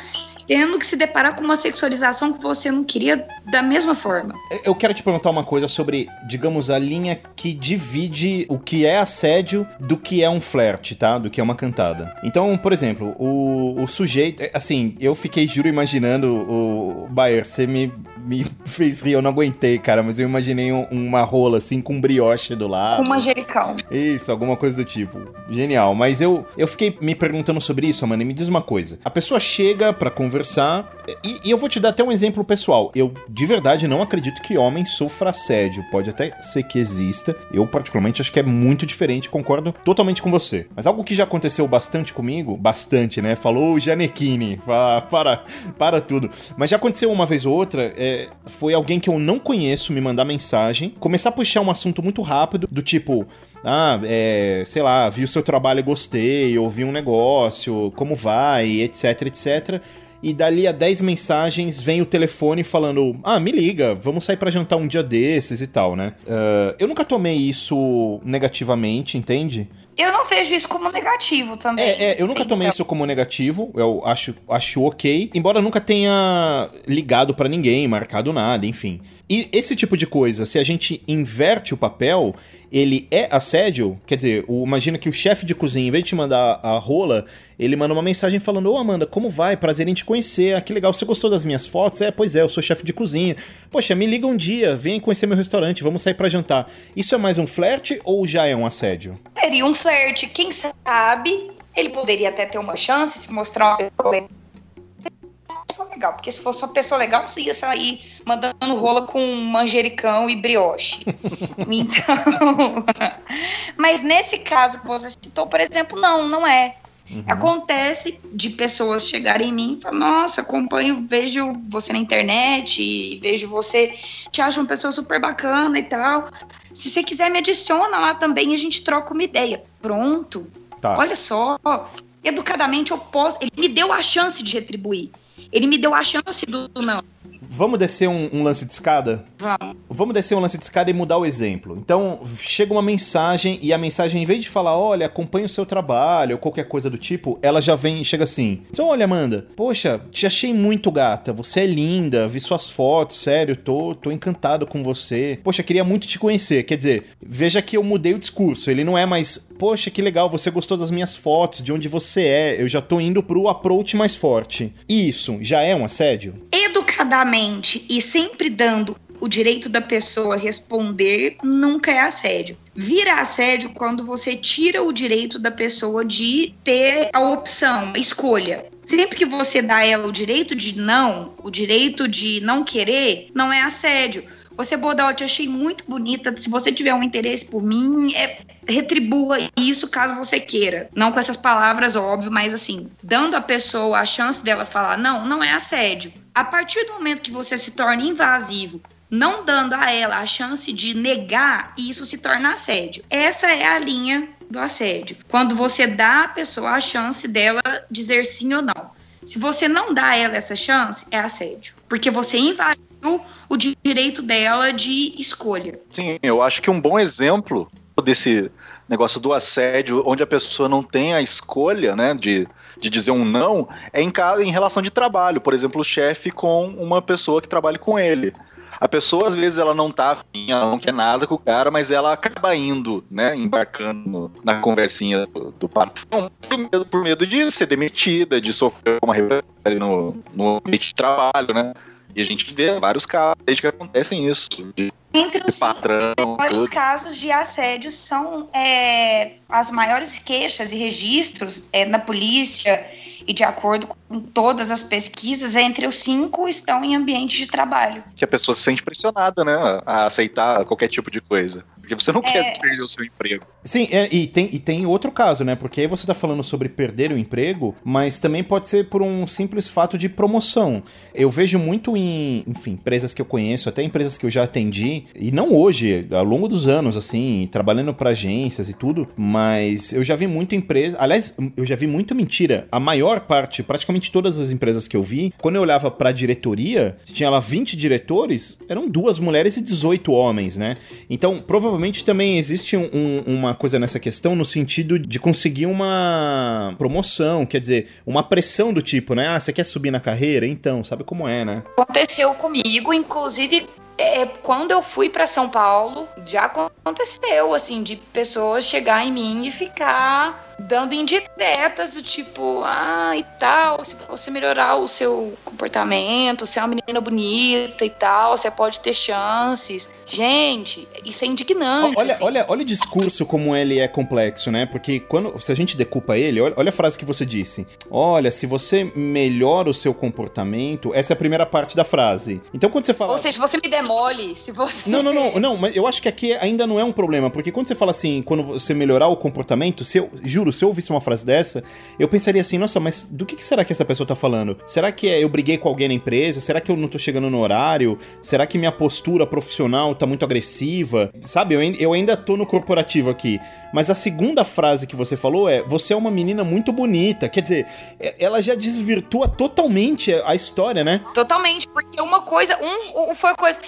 tendo que se deparar com uma sexualização que você não queria da mesma forma. Eu quero te perguntar uma coisa sobre, digamos, a linha que divide o que é assédio do que é um flerte, tá? Do que é uma cantada. Então, por exemplo, o, o sujeito. é, Assim, eu fiquei, juro, imaginando o. Bayer, você me, me fez rir, eu não aguentei, cara, mas eu imaginei um- uma rola assim com brioche do lado. Com manjericão. Isso, alguma coisa do tipo. Genial. Mas eu, eu fiquei me perguntando sobre isso, Amanda, e me diz uma coisa. A pessoa chega pra conversar, e, e eu vou te dar até um exemplo pessoal. Eu, de verdade, não acredito que homem sofra assédio. Pode até ser que exista. Eu, particularmente, acho que é muito diferente, concordo totalmente com você. Mas algo que já aconteceu bastante comigo, bastante, né? Falou o Janequine, para, para tudo. Mas já aconteceu uma vez ou outra, é, foi alguém que eu não conheço me mandar mensagem, começar a puxar um assunto muito rápido, do tipo, ah, é, sei lá, vi o seu trabalho e gostei, ouvi um negócio, como vai, etc, etc. E dali a 10 mensagens vem o telefone falando: Ah, me liga, vamos sair pra jantar um dia desses e tal, né? Ah, eu nunca tomei isso negativamente, entende? Eu não vejo isso como negativo também. É, é, eu nunca tomei Então, isso como negativo, eu acho, acho ok, embora nunca tenha ligado pra ninguém, marcado nada, enfim. E esse tipo de coisa, se a gente inverte o papel, ele é assédio? Quer dizer, o- imagina que o chefe de cozinha, em vez de te mandar a rola, ele manda uma mensagem falando: Ô Amanda, como vai? Prazer em te conhecer. Ah, que legal, você gostou das minhas fotos? É, pois é, eu sou chefe de cozinha. Poxa, me liga um dia, vem conhecer meu restaurante, vamos sair pra jantar. Isso é mais um flerte ou já é um assédio? Seria um flerte. Quem sabe, ele poderia até ter uma chance se mostrar uma pessoa pessoa legal, porque se fosse uma pessoa legal, você ia sair mandando rola com manjericão e brioche. então. Mas nesse caso que você citou, por exemplo, não, não é. Acontece de pessoas chegarem em mim e falar, nossa, acompanho, vejo você na internet, e vejo você, te acho uma pessoa super bacana e tal. Se você quiser, me adiciona lá também e a gente troca uma ideia. Pronto. Tá. Olha só, educadamente eu posso. Ele me deu a chance de retribuir. Ele me deu a chance do não. Vamos descer um, um lance de escada? Vamos. Vamos descer um lance de escada e mudar o exemplo. Então, chega uma mensagem e a mensagem, em vez de falar, olha, acompanha o seu trabalho ou qualquer coisa do tipo, ela já vem e chega assim: "Então, Olha, Amanda, poxa, te achei muito gata, você é linda, vi suas fotos, sério, tô, tô encantado com você. Poxa, queria muito te conhecer. Quer dizer, veja que eu mudei o discurso. Ele não é mais, poxa, que legal, você gostou das minhas fotos, de onde você é. Eu já tô indo pro approach mais forte. Isso já é um assédio? Educadamente e sempre dando o direito da pessoa responder nunca é assédio. Vira assédio quando você tira o direito da pessoa de ter a opção, a escolha. Sempre que você dá ela o direito de não, o direito de não querer, não é assédio. Você dar, eu te achei muito bonita. Se você tiver um interesse por mim, é, retribua isso caso você queira. Não com essas palavras, óbvio, mas assim, dando à pessoa a chance dela falar, não, não é assédio. A partir do momento que você se torna invasivo, não dando a ela a chance de negar, isso se torna assédio. Essa é a linha do assédio. Quando você dá à pessoa a chance dela dizer sim ou não. Se você não dá a ela essa chance, é assédio. Porque você invadiu o direito dela de escolha. Sim, eu acho que um bom exemplo desse negócio do assédio, onde a pessoa não tem a escolha, né, de, de dizer um não, é em, em relação de trabalho. Por exemplo, o chefe com uma pessoa que trabalha com ele. A pessoa, às vezes, ela não tá afim, ela não quer nada com o cara, mas ela acaba indo, né, embarcando na conversinha do, do patrão por medo, por medo de ser demitida, de sofrer uma represália no, no ambiente de trabalho, né? E a gente vê vários casos desde que acontecem isso, de Entre os patrão, maiores tudo. casos de assédio são é, as maiores queixas e registros é, na polícia e de acordo com todas as pesquisas, entre os cinco estão em ambiente de trabalho. que a pessoa se sente pressionada, né, a aceitar qualquer tipo de coisa. Porque você não É. quer perder o seu emprego. Sim, é, e, tem, e tem outro caso, né? Porque aí você tá falando sobre perder o emprego, mas também pode ser por um simples fato de promoção. Eu vejo muito em, enfim, empresas que eu conheço, até empresas que eu já atendi, e não hoje, ao longo dos anos, assim, trabalhando para agências e tudo, mas eu já vi muito empresa. Aliás, eu já vi muito mentira. A maior maior parte, praticamente todas as empresas que eu vi, quando eu olhava pra diretoria, tinha lá 20 diretores, eram duas mulheres e 18 homens, né? Então, provavelmente também existe um- um- uma coisa nessa questão no sentido de conseguir uma promoção, quer dizer, uma pressão do tipo, né? Ah, você quer subir na carreira? Então, sabe como é, né? Aconteceu comigo, inclusive é, quando eu fui pra São Paulo, já aconteceu, assim, de pessoas chegar em mim e ficar dando indiretas do tipo, ah, e tal, se você melhorar o seu comportamento, você é uma menina bonita e tal, você pode ter chances. Gente, isso é indignante. Olha, assim. olha, olha o discurso como ele é complexo, né? Porque quando se a gente decupa ele, olha, olha a frase que você disse. Olha, se você melhora o seu comportamento, essa é a primeira parte da frase. Então quando você fala Ou seja, se você me demole, se você. Não, não, não, não, mas eu acho que aqui ainda não é um problema, porque quando você fala assim, quando você melhorar o comportamento, se eu, juro, se eu ouvisse uma frase dessa, eu pensaria assim, nossa, mas do que, que será que essa pessoa tá falando? Será que é eu briguei com alguém na empresa? Será que eu não tô chegando no horário? Será que minha postura profissional tá muito agressiva? Sabe, eu, eu ainda tô no corporativo aqui. Mas a segunda frase que você falou é: você é uma menina muito bonita. Quer dizer, ela já desvirtua totalmente a história, né? Totalmente, porque uma coisa, um, foi coisa,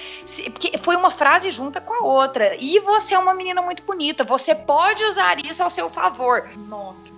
porque foi uma frase junta com a outra. E você é uma menina muito bonita, você pode usar isso ao seu favor. Nossa,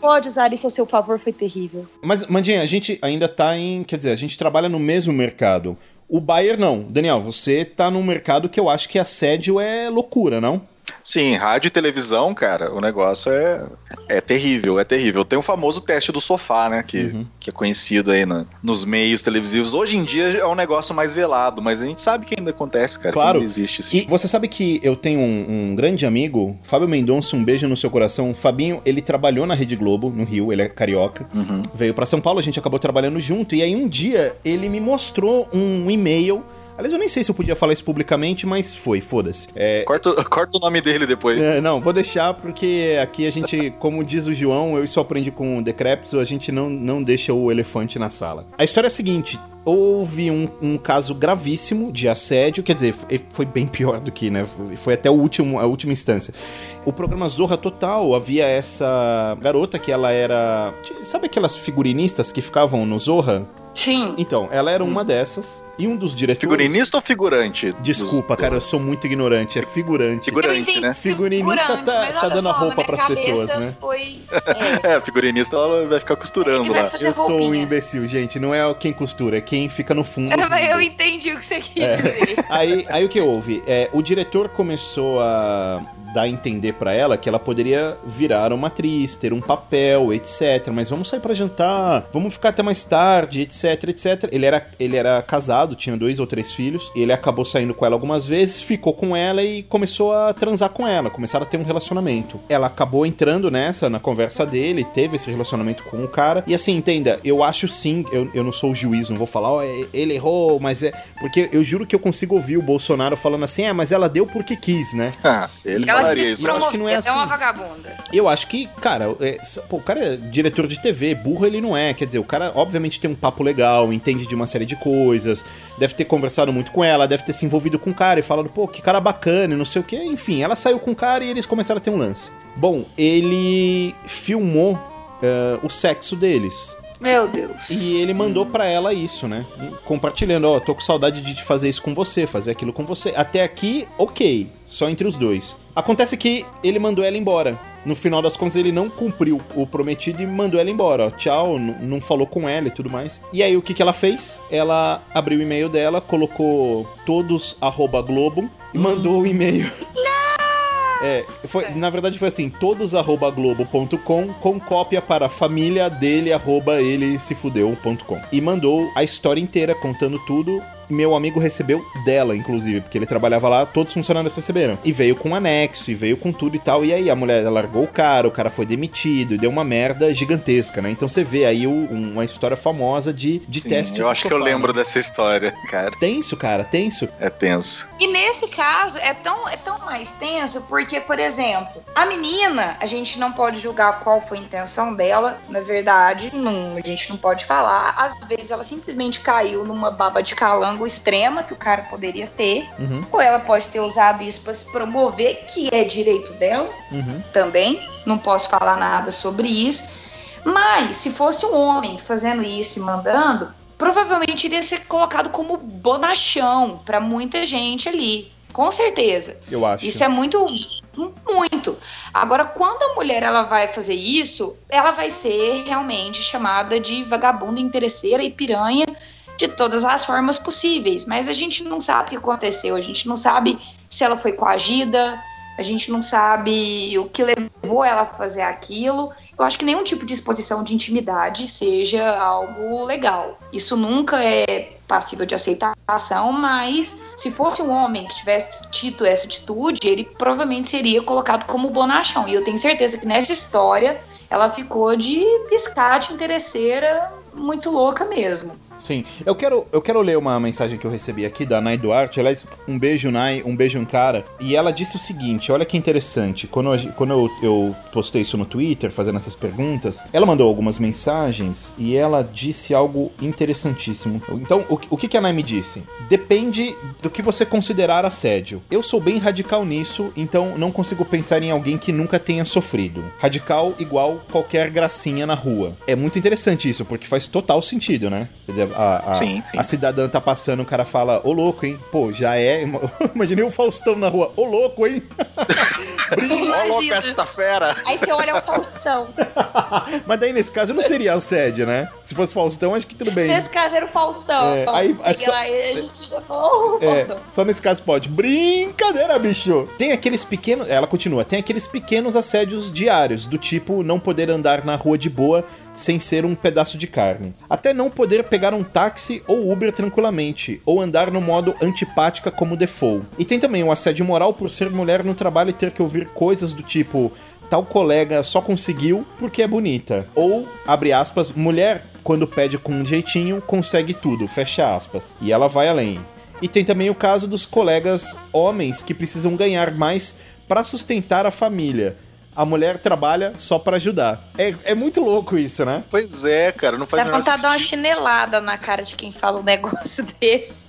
pode usar isso ao seu favor foi terrível. Mas, Mandinha, a gente ainda tá em. Quer dizer, a gente trabalha no mesmo mercado. O Bayer não. Daniel, você tá num mercado que eu acho que assédio é loucura, não? Sim, rádio e televisão, cara, o negócio é, é terrível, é terrível. Tem o famoso teste do sofá, né? Que, Uhum. que é conhecido aí na- nos meios televisivos. Hoje em dia é um negócio mais velado, mas a gente sabe que ainda acontece, cara. Claro. existe. E você sabe que eu tenho um, um grande amigo, Fábio Mendonça, um beijo no seu coração. O Fabinho, ele trabalhou na Rede Globo, no Rio, ele é carioca. Uhum. Veio pra São Paulo, a gente acabou trabalhando junto. E aí um dia ele me mostrou um e-mail. Aliás, eu nem sei se eu podia falar isso publicamente, mas foi, foda-se. É, Corta, corta o nome dele depois. É, não, vou deixar porque aqui a gente, como diz o João, eu só aprendi com o Decrépito, a gente não, não deixa o elefante na sala. A história é a seguinte. Houve um, um caso gravíssimo de assédio, quer dizer, foi, foi bem pior do que, né? Foi, foi até o último, a última instância. O programa Zorra Total havia essa garota que ela era. Sabe aquelas figurinistas que ficavam no Zorra? Sim. Então, ela era uma dessas. E um dos diretores. Figurinista ou figurante? Desculpa, Dos- cara, eu sou muito ignorante. É figurante. Figurante, né? Figurinista figurante, tá- tá dando a só, roupa na minha pras pessoas, né? Foi, É, figurinista ela vai ficar costurando vai lá. Eu sou um roupinhas. imbecil, gente. Não é quem costura, é quem fica no fundo. é, mas eu rindo. entendi o que você quis É. dizer. Aí, aí o que houve? É, o diretor começou a dar a entender pra ela que ela poderia virar uma atriz, ter um papel, etc. Mas vamos sair pra jantar, vamos ficar até mais tarde, etc, etc. Ele era, ele era casado, tinha dois ou três filhos. Ele acabou saindo com ela algumas vezes, ficou com ela e começou a transar com ela, começaram a ter um relacionamento. Ela acabou entrando nessa, na conversa dele, teve esse relacionamento com o cara. E assim, entenda, eu acho sim, eu, eu não sou o juiz, não vou falar, ó, é- ele errou, mas é. Porque eu juro que eu consigo ouvir o Bolsonaro falando assim, é, mas ela deu porque quis, né? Ah, ele Ela falaria isso. Eu acho que não é promover, é uma assim. vagabunda. Eu acho que, cara, é, pô, o cara é diretor de TV, burro ele não é. Quer dizer, o cara obviamente tem um papo legal, entende de uma série de coisas, deve ter conversado muito com ela, deve ter se envolvido com o cara e falado, pô, que cara bacana e não sei o que. Enfim, ela saiu com o cara e eles começaram a ter um lance. Bom, ele filmou eh, o sexo deles. Meu Deus. E ele mandou pra ela isso, né? Compartilhando, ó, tô com saudade de fazer isso com você, fazer aquilo com você. Até aqui, ok, só entre os dois. Acontece que ele mandou ela embora. No final das contas, ele não cumpriu o prometido e mandou ela embora, ó. Tchau, não falou com ela e tudo mais. E aí, o que, que ela fez? Ela abriu o e-mail dela, colocou todos arroba Globo e mandou o e-mail. É, foi, na verdade foi assim, todos arroba globo.com com cópia para família dele arroba ele se fudeu.com. E mandou a história inteira contando tudo. Meu amigo recebeu dela, inclusive, porque ele trabalhava lá, todos os funcionários receberam. E veio com anexo, e veio com tudo e tal. E aí a mulher largou o cara, o cara foi demitido, e deu uma merda gigantesca, né? Então você vê aí o- uma história famosa de, de Sim, teste. eu acho que eu sofá, lembro né? dessa história, cara. Tenso, cara, tenso. É tenso. E nesse caso é tão, é tão mais tenso porque, por exemplo, a menina, a gente não pode julgar qual foi a intenção dela, na verdade, não, a gente não pode falar. Às vezes ela simplesmente caiu numa baba de calango extrema que o cara poderia ter, Uhum, ou ela pode ter usado isso para se promover, que é direito dela uhum. também. Não posso falar nada sobre isso. Mas, se fosse um homem fazendo isso e mandando, provavelmente iria ser colocado como bonachão para muita gente ali. Com certeza. Eu acho. Isso é muito, muito. Agora, quando a mulher ela vai fazer isso, ela vai ser realmente chamada de vagabunda interesseira e piranha de todas as formas possíveis. Mas a gente não sabe o que aconteceu, a gente não sabe se ela foi coagida, a gente não sabe o que levou ela a fazer aquilo. Eu acho que nenhum tipo de exposição de intimidade seja algo legal. Isso nunca é passível de aceitação, mas se fosse um homem que tivesse tido essa atitude, ele provavelmente seria colocado como bonachão. E eu tenho certeza que nessa história ela ficou de piscate interesseira muito louca mesmo. Sim, eu quero, eu quero ler uma mensagem que eu recebi aqui da Nai Duarte. Aliás, um beijo, Nai, um beijo, um cara. E ela disse o seguinte: olha que interessante. Quando, eu, quando eu, eu postei isso no Twitter, fazendo essas perguntas, ela mandou algumas mensagens e ela disse algo interessantíssimo. Então, o, o que, que a Nai me disse? Depende do que você considerar assédio. Eu sou bem radical nisso, então não consigo pensar em alguém que nunca tenha sofrido. Radical igual qualquer gracinha na rua. É muito interessante isso, porque faz total sentido, né? Quer dizer, a, a, Sim, sim. a cidadã tá passando, o cara fala, ô louco, hein? Pô, já é. Imaginei o Faustão na rua, ô louco, hein? Ô, louco, esta fera! Aí você olha o Faustão. Mas daí nesse caso não seria assédio, né? Se fosse Faustão, acho que tudo bem. Nesse caso era o Faustão. É, aí- Cheguei só- lá a gente já falou, oh, É, Faustão. só nesse caso pode. Brincadeira, bicho! Tem aqueles pequenos. Ela continua. Tem aqueles pequenos assédios diários, do tipo não poder andar na rua de boa sem ser um pedaço de carne. Até não poder pegar um táxi ou Uber tranquilamente, ou andar no modo antipática como default. E tem também o assédio moral por ser mulher no trabalho e ter que ouvir coisas do tipo. Tal colega só conseguiu porque é bonita. Ou, abre aspas, mulher, quando pede com um jeitinho, consegue tudo, fecha aspas. E ela vai além. E tem também o caso dos colegas homens que precisam ganhar mais para sustentar a família. A mulher trabalha só para ajudar. É, é muito louco isso, né? Pois é, cara, não faz Dá vontade de dar uma chinelada na cara de quem fala um negócio desse.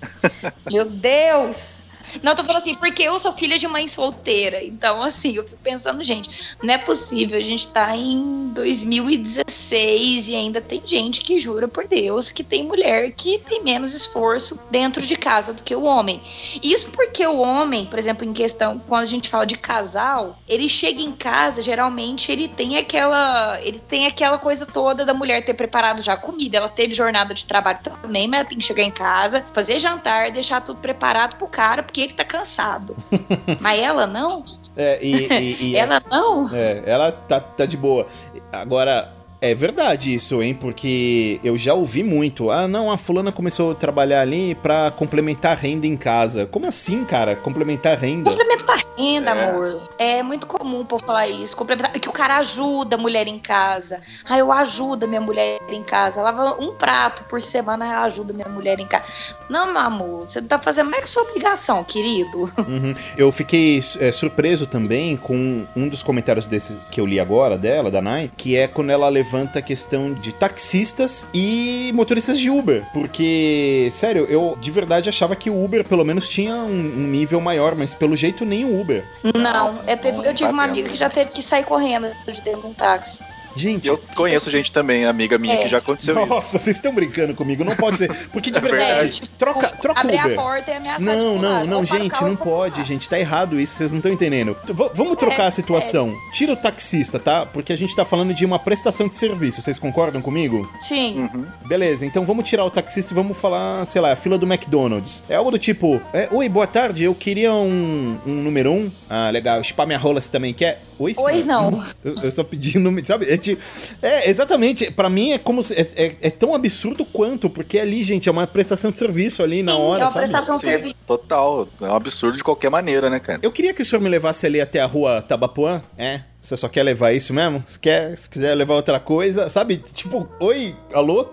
Meu Deus! Não, tô falando assim, porque eu sou filha de mãe solteira. Então, assim, eu fico pensando, gente, não é possível. A gente tá em 2016 e ainda tem gente que jura por Deus que tem mulher que tem menos esforço dentro de casa do que o homem. Isso porque o homem, por exemplo, em questão, quando a gente fala de casal, ele chega em casa, geralmente ele tem aquela, ele tem aquela coisa toda da mulher ter preparado já a comida. Ela teve jornada de trabalho também, mas ela tem que chegar em casa, fazer jantar, deixar tudo preparado pro cara, porque ele tá cansado. mas ela não? É, e, e- e- Ela não? É, ela tá, tá de boa. Agora, é verdade isso, hein? Porque eu já ouvi muito. Ah, não, a fulana começou a trabalhar ali pra complementar a renda em casa. Como assim, cara? Complementar a renda? Complementar renda, É. amor. É muito comum o povo falar isso. Complementar... Que o cara ajuda a mulher em casa. Ah, eu ajudo a minha mulher em casa. Lava um prato por semana, eu ajudo a minha mulher em casa. Não, meu amor, você não tá fazendo mais que sua obrigação, querido. Uhum. Eu fiquei é, surpreso também com um dos comentários desse que eu li agora dela, da Nai, que é quando ela levanta a questão de taxistas e motoristas de Uber. Porque, sério, eu de verdade achava que o Uber pelo menos tinha um, um nível maior, mas pelo jeito nem o Uber. Não, eu, teve- eu tive uma amiga que já teve que sair correndo de dentro de um táxi. Gente, Eu conheço gente também, amiga minha, É. que já aconteceu isso. Nossa, vocês estão brincando comigo, não pode ser. Porque de É verdade, verdade. troca, troca Abrir Uber. a porta e ameaçar Não, pular. não, não, para o gente, não pode, pular. gente, tá errado isso, vocês não estão entendendo. V- vamos trocar É, a situação. Tira o taxista, tá? Porque a gente tá falando de uma prestação de serviço, vocês concordam comigo? Sim. Uhum. Beleza, então vamos tirar o taxista e vamos falar, sei lá, a fila do McDonald's. É algo do tipo, é, oi, boa tarde, eu queria um, um número um. Ah, legal, chupar minha rola você também quer? Oi, Oi, não. Eu, eu só pedi o número, sabe? É, tipo- é, exatamente, pra mim é como se, é, é- é tão absurdo quanto, porque ali, gente, é uma prestação de serviço ali na Sim, hora, é uma sabe? prestação de serviço. total. É um absurdo de qualquer maneira, né, cara? Eu queria que o senhor me levasse ali até a rua Tabapuã. É? Você só quer levar isso mesmo? Se, quer, se quiser levar outra coisa, sabe? Tipo, oi, alô?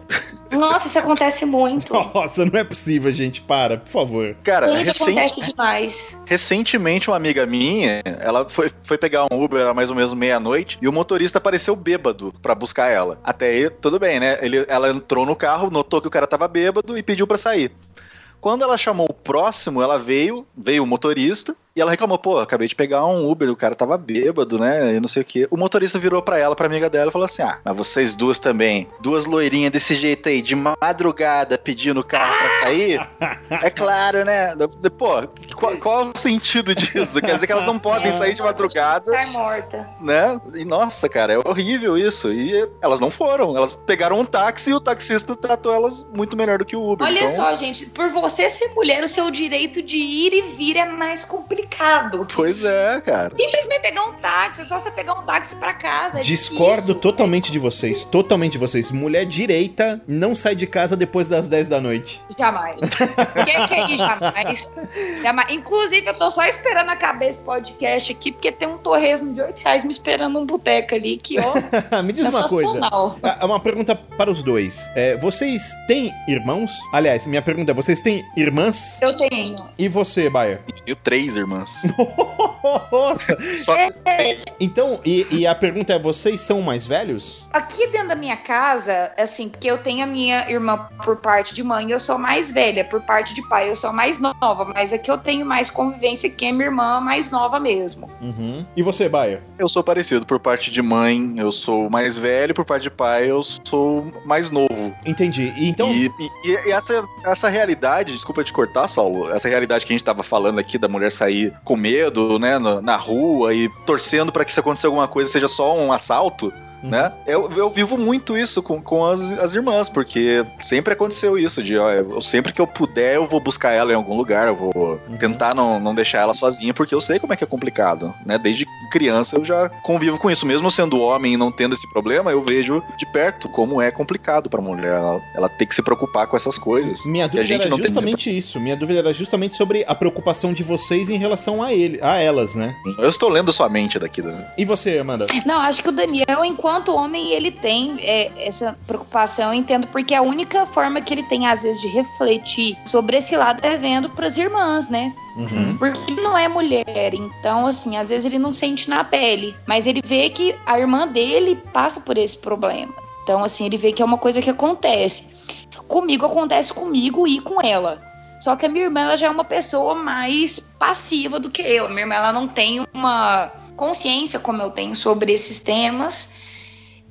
Nossa, isso acontece muito. Nossa, não é possível, gente. Para, por favor. Cara, Isso acontece demais. recentemente uma amiga minha, ela foi, foi pegar um Uber, era mais ou menos meia-noite, e o motorista apareceu bêbado pra buscar ela. Até aí, tudo bem, né? Ele, ela entrou no carro, notou que o cara tava bêbado e pediu pra sair. Quando ela chamou o próximo, ela veio, veio o motorista, E ela reclamou, pô, acabei de pegar um Uber, o cara tava bêbado, né? E não sei o quê. O motorista virou pra ela, pra amiga dela, e falou assim: Ah, mas vocês duas também, duas loirinhas desse jeito aí, de madrugada pedindo carro pra sair, é claro, né? Pô, qual, qual o sentido disso? Quer dizer que elas não podem sair de madrugada, Tá morta. né? E nossa, cara, é horrível isso. E elas não foram. Elas pegaram um táxi e o taxista tratou elas muito melhor do que o Uber. Olha então- só, gente, por você ser mulher, o seu direito de ir e vir é mais complicado. Pois é, cara. Simplesmente pegar um táxi, é só você pegar um táxi pra casa. é Discordo difícil. totalmente de vocês. Totalmente de vocês. Mulher direita não sai de casa depois das 10 da noite. Jamais. que que é? Jamais. Jamais. Inclusive, eu tô só esperando acabar esse podcast aqui, porque tem um torresmo de 8 reais me esperando num boteco ali, que ó, Me diz uma coisa. Ah, Uma pergunta para os dois. É, vocês têm irmãos? Aliás, minha pergunta é: vocês têm irmãs? Eu tenho. E você, Baia? E três irmãs. Nossa! Só Então, e, e a pergunta é: vocês são mais velhos? Aqui dentro da minha casa, assim, porque eu tenho a minha irmã por parte de mãe, eu sou mais velha, por parte de pai, eu sou mais nova, mas aqui eu tenho mais convivência que a minha irmã mais nova mesmo. Uhum. E você, Baia? Eu sou parecido. Por parte de mãe, eu sou o mais velho. Por parte de pai, eu sou mais novo. Entendi. E Então, E, e- e essa, essa realidade, desculpa te cortar, Saulo, essa realidade que a gente tava falando aqui da mulher sair com medo, né, na, na rua e torcendo pra que se acontecer alguma coisa seja só um assalto. Né? Eu, eu vivo muito isso com, com as, as irmãs, porque sempre aconteceu isso, de ó, eu, sempre que eu puder, eu vou buscar ela em algum lugar, eu vou tentar não, não deixar ela sozinha, porque eu sei como é que é complicado, né? Desde criança eu já convivo com isso, mesmo sendo homem e não tendo esse problema, eu vejo de perto como é complicado pra mulher, ela, ela tem que se preocupar com essas coisas. minha dúvida gente era não tem justamente isso. Minha dúvida era justamente sobre a preocupação de vocês em relação a ele, a elas, né? Eu estou lendo a sua mente daqui. né? E você, Amanda? Não, acho que o Daniel, enquanto homem, ele tem é, essa preocupação, eu entendo, porque a única forma que ele tem, às vezes, de refletir sobre esse lado é vendo pras irmãs, né? Uhum. Porque ele não é mulher, então, assim, às vezes ele não sente na pele, mas ele vê que a irmã dele passa por esse problema. Então, assim, ele vê que é uma coisa que acontece. Comigo acontece comigo e com ela. Só que a minha irmã ela já é uma pessoa mais passiva do que eu. A minha irmã ela não tem uma consciência como eu tenho sobre esses temas.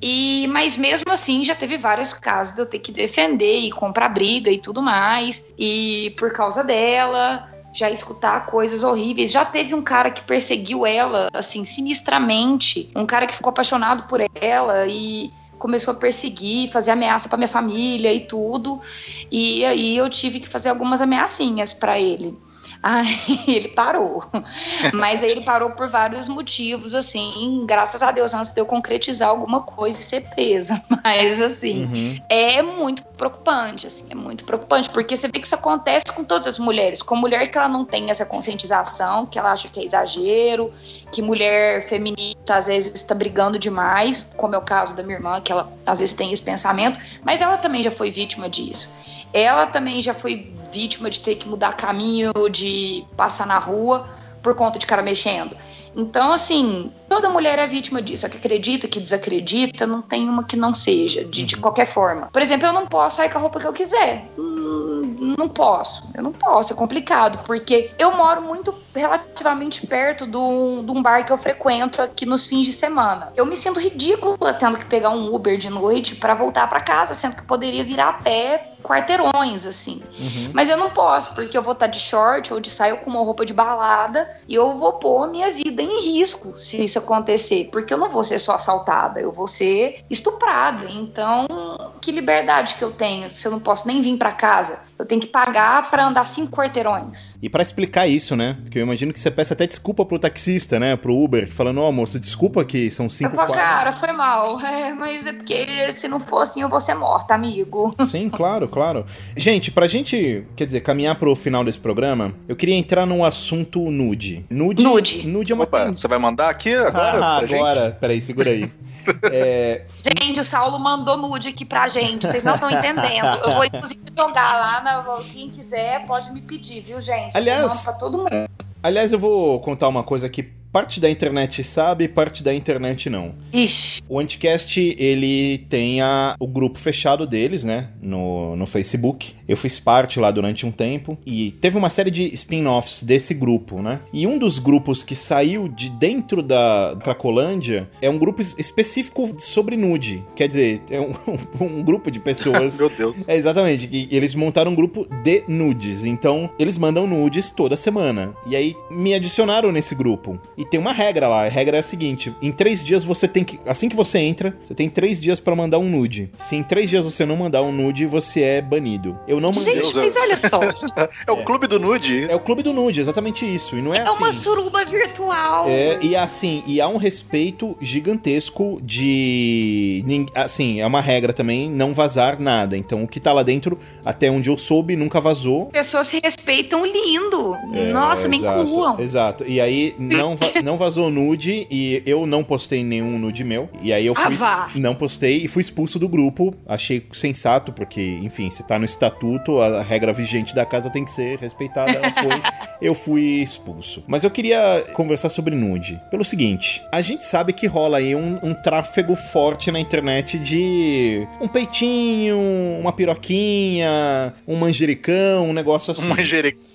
E mas mesmo assim já teve vários casos de eu ter que defender e comprar briga e tudo mais. E por causa dela, já escutar coisas horríveis. Já teve um cara que perseguiu ela, assim, sinistramente. Um cara que ficou apaixonado por ela e começou a perseguir, fazer ameaça pra minha família e tudo. E aí eu tive que fazer algumas ameaçinhas pra ele. Aí ele parou. Mas aí ele parou por vários motivos, assim, graças a Deus, antes de eu concretizar alguma coisa e ser presa. Mas assim, Uhum. é muito preocupante, assim, é muito preocupante, porque você vê que isso acontece com todas as mulheres, com mulher que ela não tem essa conscientização, que ela acha que é exagero, que mulher feminista às vezes está brigando demais, como é o caso da minha irmã, que ela às vezes tem esse pensamento, mas ela também já foi vítima disso. Ela também já foi vítima de ter que mudar caminho, de passar na rua por conta de cara mexendo. Então, assim, toda mulher é vítima disso. A que acredita, que desacredita, não tem uma que não seja, de, de qualquer forma. Por exemplo, eu não posso sair com a roupa que eu quiser. Hum, não posso. Eu não posso, é complicado, porque eu moro muito relativamente perto de um bar que eu frequento aqui nos fins de semana. Eu me sinto ridícula tendo que pegar um Uber de noite pra voltar pra casa, sendo que eu poderia virar a pé quarteirões, assim. Uhum. Mas eu não posso, porque eu vou estar de short ou de saia com uma roupa de balada e eu vou pôr a minha vida em risco se isso acontecer. Porque eu não vou ser só assaltada, eu vou ser estuprada. Então, que liberdade que eu tenho se eu não posso nem vir pra casa? Eu tenho que pagar pra andar cinco quarteirões. E pra explicar isso, né? Porque eu imagino que você peça até desculpa pro taxista, né? Pro Uber, falando, ó, moço, desculpa que são cinco quadras. cara, foi mal. É, mas é porque se não for assim, eu vou ser morta, amigo. Sim, claro, claro. Gente, pra gente, quer dizer, caminhar pro final desse programa, eu queria entrar num assunto nude. Nude, Nude. nude é uma Opa, você vai mandar aqui agora? Ah, pra gente? agora, peraí, segura aí. É, Gente, o Saulo mandou nude aqui pra gente. Vocês não estão entendendo. Eu vou, inclusive, jogar lá. Na, quem quiser, pode me pedir, viu, gente? Aliás- pra todo mundo. aliás, eu vou contar uma coisa aqui parte da internet sabe, parte da internet não. Ixi. O Anticast, ele tem a, o grupo fechado deles, né? No, no Facebook. Eu fiz parte lá durante um tempo. E teve uma série de spin-offs desse grupo, né? E um dos grupos que saiu de dentro da Cracolândia é um grupo es- específico sobre nude. Quer dizer, é um, um grupo de pessoas Meu Deus. é, exatamente. E eles montaram um grupo de nudes. Então, eles mandam nudes toda semana. E aí, me adicionaram nesse grupo. E tem uma regra lá. A regra é a seguinte: em três dias você tem que. Assim que você entra, você tem três dias pra mandar um nude. Se em três dias você não mandar um nude, você é banido. Eu não mandei. Gente, mas olha só. É o clube do nude. É o clube do nude, exatamente isso. E não é, É assim. uma suruba virtual. É, e assim, e há um respeito gigantesco de. Assim, é uma regra também não vazar nada. Então, o que tá lá dentro, até onde eu soube, nunca vazou. Pessoas se respeitam lindo. É, Nossa, me exato, incluam. Exato. E aí não, va- não vazou nude e eu não postei nenhum nude meu. E aí eu Ah, fui. vá. não postei e fui expulso do grupo. Achei sensato, porque, enfim, se tá no estatuto, a regra vigente da casa tem que ser respeitada. Ela foi. eu fui expulso. Mas eu queria conversar sobre nude. Pelo seguinte: a gente sabe que rola aí um, um tráfego forte na internet de um peitinho, uma piroquinha, um manjericão, um negócio assim. Um manjericão.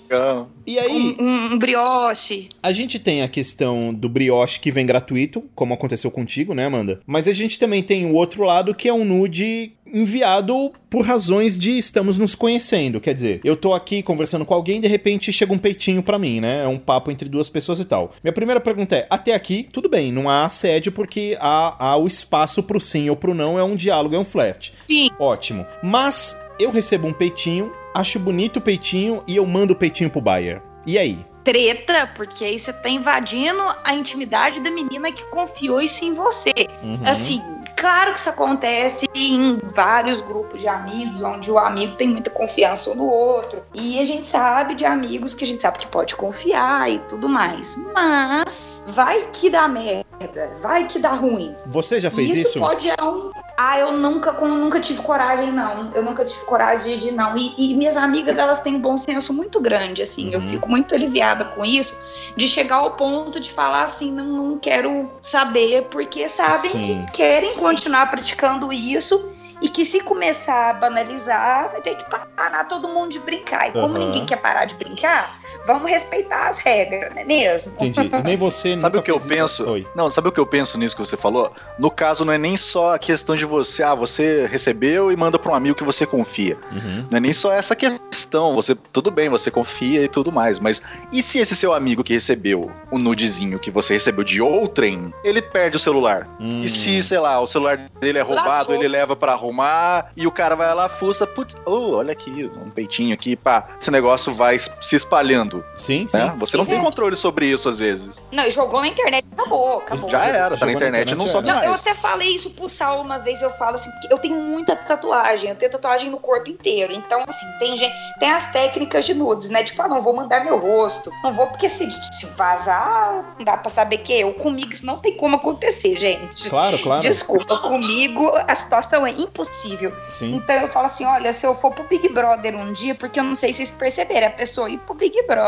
E aí. Um, um brioche. A gente tem a questão do brioche que vem gratuito, como aconteceu contigo, né, Amanda? Mas a gente também tem o outro lado que é um nude enviado por razões de estamos nos conhecendo. Quer dizer, eu tô aqui conversando com alguém e de repente chega um peitinho pra mim, né? É um papo entre duas pessoas e tal. Minha primeira pergunta é: até aqui, tudo bem, não há assédio porque há, há o espaço pro sim ou pro não, é um diálogo, é um flerte. Sim. Ótimo. Mas eu recebo um peitinho, acho bonito o peitinho e eu mando o peitinho pro Bayer. E aí? Treta, porque aí você tá invadindo a intimidade da menina que confiou isso em você. Uhum. Assim, claro que isso acontece em vários grupos de amigos, onde o amigo tem muita confiança um no outro. E a gente sabe de amigos que a gente sabe que pode confiar e tudo mais. Mas vai que dá merda, vai que dá ruim. Você já fez isso, isso? pode é um. Ah, eu nunca, eu nunca tive coragem, não. Eu nunca tive coragem de não. E, e minhas amigas, elas têm um bom senso muito grande, assim. Eu Uhum. fico muito aliviada com isso, de chegar ao ponto de falar assim, não, não quero saber, porque sabem Sim. que querem continuar praticando isso. E que se começar a banalizar, vai ter que parar todo mundo de brincar. E como Aham. ninguém quer parar de brincar, vamos respeitar as regras, não é mesmo? Entendi. E nem você Sabe o que eu isso? penso? Oi. Não, sabe o que eu penso nisso que você falou? No caso, não é nem só a questão de você, ah, você recebeu e manda pra um amigo que você confia. Uhum. Não é nem só essa questão. Você, tudo bem, você confia e tudo mais, mas e se esse seu amigo que recebeu o nudezinho que você recebeu de outrem, ele perde o celular? Hum. E se, sei lá, o celular dele é roubado, Lascou. ele leva pra arrumar e o cara vai lá, fuça, putz, oh, olha aqui, um peitinho aqui, pá. Esse negócio vai se espalhando, Sim, sim. né? Você não tem Exato. controle sobre isso às vezes. Não, jogou na internet, acabou, acabou. Já era, tá Jogou na na internet, não sobe era. Não, eu mais. até falei isso pro Saulo uma vez, eu falo assim, porque eu tenho muita tatuagem, eu tenho tatuagem no corpo inteiro. Então, assim, tem gente, tem as técnicas de nudes, né? Tipo, ah, não vou mandar meu rosto. Não vou, porque se, se vazar, não dá pra saber que eu. Comigo isso não tem como acontecer, gente. Claro, claro. Desculpa, comigo a situação é impossível. Sim. Então eu falo assim: olha, se eu for pro Big Brother um dia, porque eu não sei se vocês perceberam, a pessoa ir pro Big Brother,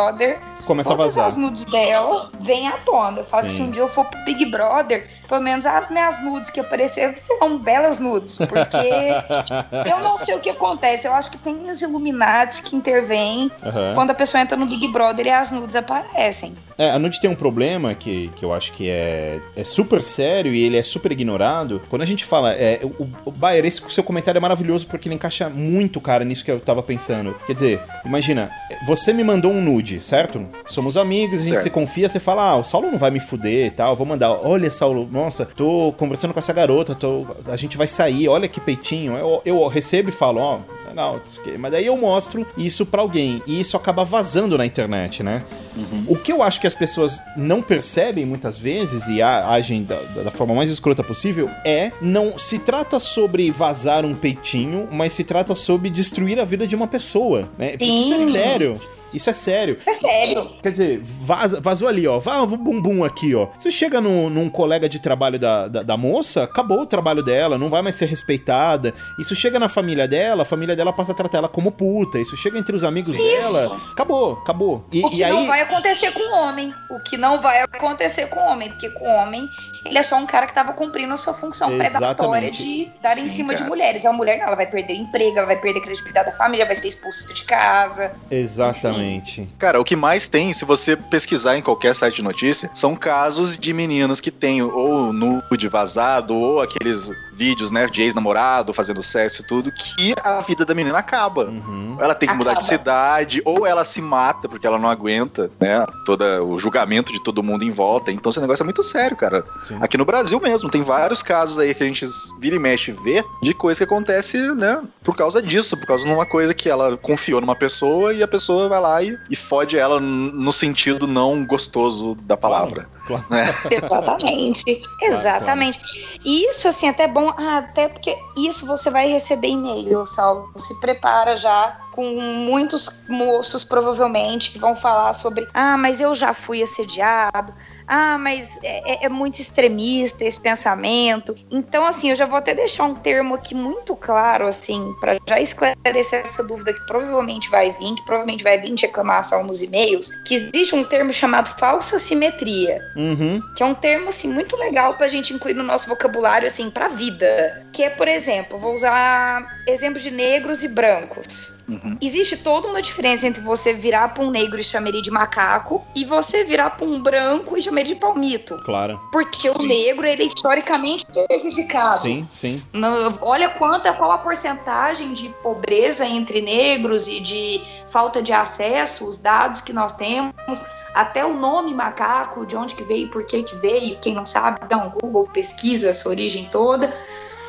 Começa a todas vazar. as nudes dela vêm à tona. Eu falo que se um dia eu for pro Big Brother, pelo menos as minhas nudes que apareceram serão belas nudes, porque eu não sei o que acontece. Eu acho que tem os Illuminates que intervêm Aham. quando a pessoa entra no Big Brother e as nudes aparecem. É, a nude tem um problema que, que eu acho que é, é super sério e ele é super ignorado. Quando a gente fala. É, o, o Bayer, esse seu comentário é maravilhoso porque ele encaixa muito, cara, nisso que eu tava pensando. Quer dizer, imagina, você me mandou um nude, certo? Somos amigos, a gente Certo. se confia, você fala, ah, o Saulo não vai me fuder e tal, vou mandar. Olha, Saulo, nossa, tô conversando com essa garota, tô, a gente vai sair, olha que peitinho. Eu, eu recebo e falo, ó, aqui. mas daí eu mostro isso pra alguém e isso acaba vazando na internet, né? O que eu acho que as pessoas não percebem muitas vezes e a- agem da, da- forma mais escrota possível é não se trata sobre vazar um peitinho, mas se trata sobre destruir a vida de uma pessoa, né? Porque isso é Sim. sério. Isso é sério. É sério. Quer dizer, vaza- vazou ali, ó. Vá um bumbum aqui, ó. Você chega no- num colega de trabalho da, da, da moça, acabou o trabalho dela, não vai mais ser respeitada. Isso chega na família dela, a família dela passa a tratar ela como puta. Isso chega entre os amigos Isso. dela. Acabou, acabou. E, O que e aí. não vai acontecer com o homem. O que não vai acontecer com o homem. Porque com o homem, ele é só um cara que tava cumprindo a sua função predatória Exatamente. de dar em Sim, cima de cara. mulheres. A mulher, não, ela vai perder o emprego, ela vai perder a credibilidade da família, vai ser expulsa de casa. Exatamente. Cara, o que mais tem, se você pesquisar em qualquer site de notícia, são casos de meninas que têm ou nude vazado, ou aqueles vídeos, né, de ex-namorado fazendo sexo e tudo, que a vida da menina acaba. Uhum. Ela tem que mudar de Acaba. cidade, ou ela se mata porque ela não aguenta, né? Todo o julgamento de todo mundo em volta. Então esse negócio é muito sério, cara. Sim. Aqui no Brasil mesmo, tem vários casos aí que a gente vira e mexe e vê de coisa que acontece, né? Por causa disso, por causa de uma coisa que ela confiou numa pessoa e a pessoa vai lá e, e fode ela no sentido não gostoso da palavra. Claro. Né? Exatamente. Exatamente. E isso, assim, até bom, ah, até porque isso você vai receber e-mail, Saulo. Se prepara já com muitos moços, provavelmente, que vão falar sobre, ah, mas eu já fui assediado. Ah, mas é, é- é muito extremista esse pensamento. Então, assim, eu já vou até deixar um termo aqui muito claro, assim, para já esclarecer essa dúvida que provavelmente vai vir, que provavelmente vai vir de reclamação nos e-mails, que existe um termo chamado falsa simetria Uhum. que é um termo assim muito legal pra gente incluir no nosso vocabulário assim pra vida, que é, por exemplo, vou usar exemplos de negros e brancos. Uhum. Existe toda uma diferença entre você virar pra um negro e chamar ele de macaco e você virar pra um branco e chamar ele de palmito, Claro. porque o negro ele é historicamente prejudicado. Sim, sim. No- olha quanta qual a porcentagem de pobreza entre negros e de falta de acesso, os dados que nós temos, até o nome macaco, de onde que veio, por que que veio, quem não sabe, dá um Google, pesquisa essa origem toda.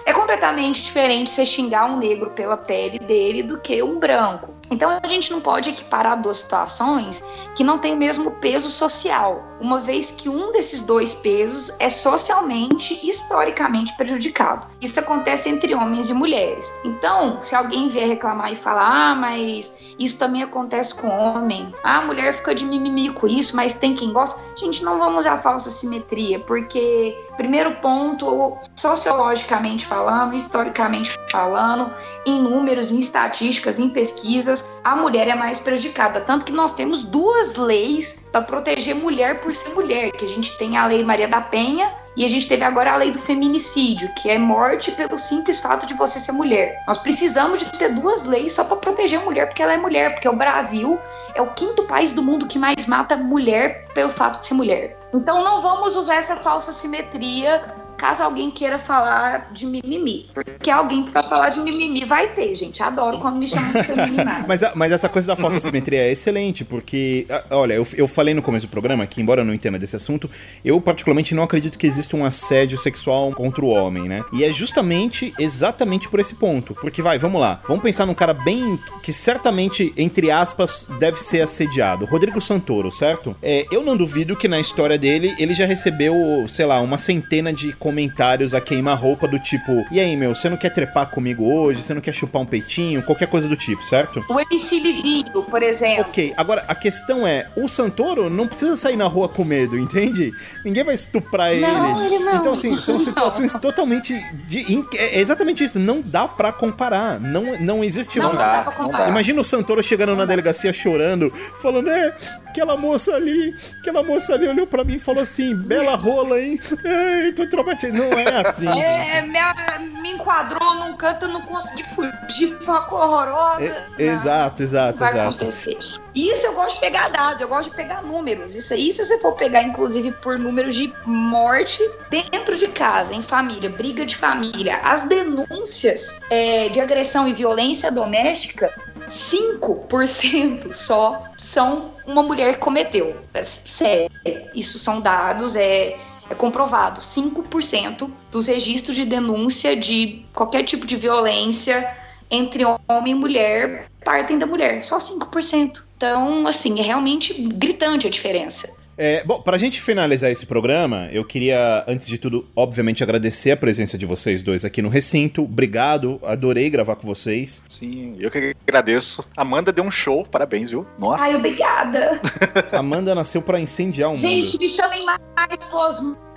É completamente diferente você xingar um negro pela pele dele do que um branco. Então a gente não pode equiparar duas situações que não têm o mesmo peso social, uma vez que um desses dois pesos é socialmente e historicamente prejudicado. Isso acontece entre homens e mulheres. Então, se alguém vier reclamar e falar, ah, mas isso também acontece com homem, ah, a mulher fica de mimimi com isso, mas tem quem gosta, gente, não vamos usar falsa simetria, porque, primeiro ponto, sociologicamente falando, historicamente falando, em números, em estatísticas, em pesquisas, a mulher é mais prejudicada. Tanto que nós temos duas leis para proteger mulher por ser mulher, que a gente tem a Lei Maria da Penha e a gente teve agora a lei do feminicídio, que é morte pelo simples fato de você ser mulher. Nós precisamos de ter duas leis só para proteger a mulher, porque ela é mulher, porque o Brasil é o quinto país do mundo que mais mata mulher pelo fato de ser mulher. Então não vamos usar essa falsa simetria caso alguém queira falar de mimimi. Porque alguém que vai falar de mimimi vai ter, gente. Adoro quando me chamam de feminina. Mas, mas essa coisa da falsa simetria é excelente, porque, olha, eu, eu falei no começo do programa que, embora eu não entenda desse assunto, eu particularmente não acredito que exista um assédio sexual contra o homem, né? E é justamente, exatamente por esse ponto. Porque, vai, vamos lá, vamos pensar num cara bem, que certamente, entre aspas, deve ser assediado. Rodrigo Santoro, certo? É, eu não duvido que na história dele, ele já recebeu, sei lá, uma centena de comentários a queima-roupa do tipo, e aí, meu, você não quer trepar comigo hoje? Você não quer chupar um peitinho? Qualquer coisa do tipo, certo? O MC Livinho, por exemplo. Ok, agora a questão é, o Santoro não precisa sair na rua com medo, entende? Ninguém vai estuprar ele. Não, ele não. Então, assim, são Não. situações totalmente. De, é exatamente isso, não dá pra comparar. Não, não existe Não, não dá não dá. Imagina o Santoro chegando na delegacia chorando, falando, é, aquela moça ali, aquela moça ali olhou pra mim e falou assim, bela rola, hein? Ei, tô traumatizado. Não é assim. É, me, me enquadrou num canto, eu não consegui fugir, foi uma coisa horrorosa. É, Não. exato, exato, vai exato. acontecer. Isso eu gosto de pegar dados, eu gosto de pegar números. Isso aí, se você for pegar, inclusive, por números de morte dentro de casa, em família, briga de família, as denúncias é, de agressão e violência doméstica, 5% só são uma mulher que cometeu. É sério, isso são dados, é. É comprovado, 5% dos registros de denúncia de qualquer tipo de violência entre homem e mulher partem da mulher, só 5%. Então, assim, é realmente gritante a diferença. É, bom, pra gente finalizar esse programa, eu queria, antes de tudo, obviamente, agradecer a presença de vocês dois aqui no recinto. Obrigado, adorei gravar com vocês. Sim, eu que agradeço. Amanda deu um show, parabéns, viu? Nossa. Ai, obrigada. Amanda nasceu pra incendiar o mundo. Gente, me chamem mais pro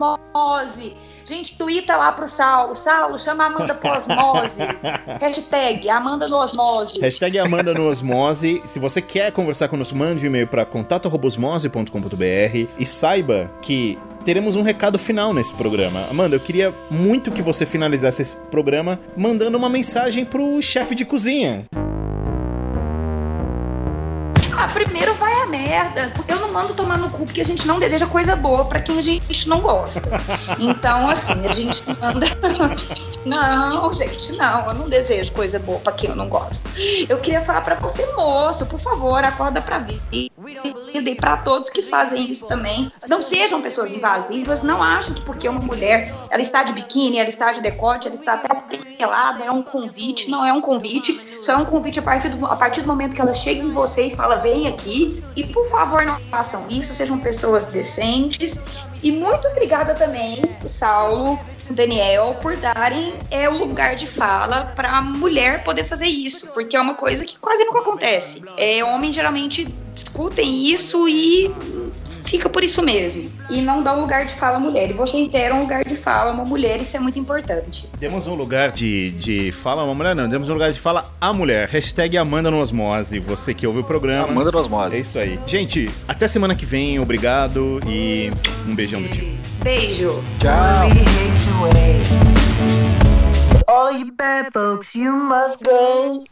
osmose. Gente, twitta lá pro Saulo. Saulo, chama a Amanda pro osmose. Hashtag Amanda no osmose. Hashtag Amanda no Osmose. Se você quer conversar conosco, mande um e-mail para contato.osmose.com.br e saiba que teremos um recado final nesse programa. Amanda, eu queria muito que você finalizasse esse programa mandando uma mensagem pro chefe de cozinha. Ah, primeiro vai a merda. Eu não mando tomar no cu porque a gente não deseja coisa boa pra quem a gente não gosta. Então, assim, a gente manda. Não, gente, não. Eu não desejo coisa boa pra quem eu não gosto. Eu queria falar pra você, moço, por favor, acorda pra vida. E pra todos que fazem isso também. Não sejam pessoas invasivas. Não achem que porque uma mulher ela está de biquíni, ela está de decote, ela está até pelada, é um convite. Não é um convite. Só é um convite a partir do, a partir do momento que ela chega em você e fala, vem aqui. E por favor, não façam isso, sejam pessoas decentes. E muito obrigada também, o Saulo, o Daniel, por darem é, o lugar de fala para a mulher poder fazer isso, porque é uma coisa que quase nunca acontece. É, homens geralmente discutem isso e fica por isso mesmo. E não dá um lugar de fala à mulher. E vocês deram um lugar de fala a uma mulher, isso é muito importante. Demos um lugar de, de fala a uma mulher, não. Demos um lugar de fala à mulher. Hashtag Amanda no Osmose. Você que ouve o programa. Amanda no Osmose. É isso aí. Gente, até semana que vem. Obrigado e um beijão do tio. Beijo. Tchau. So all you bad folks, you must go.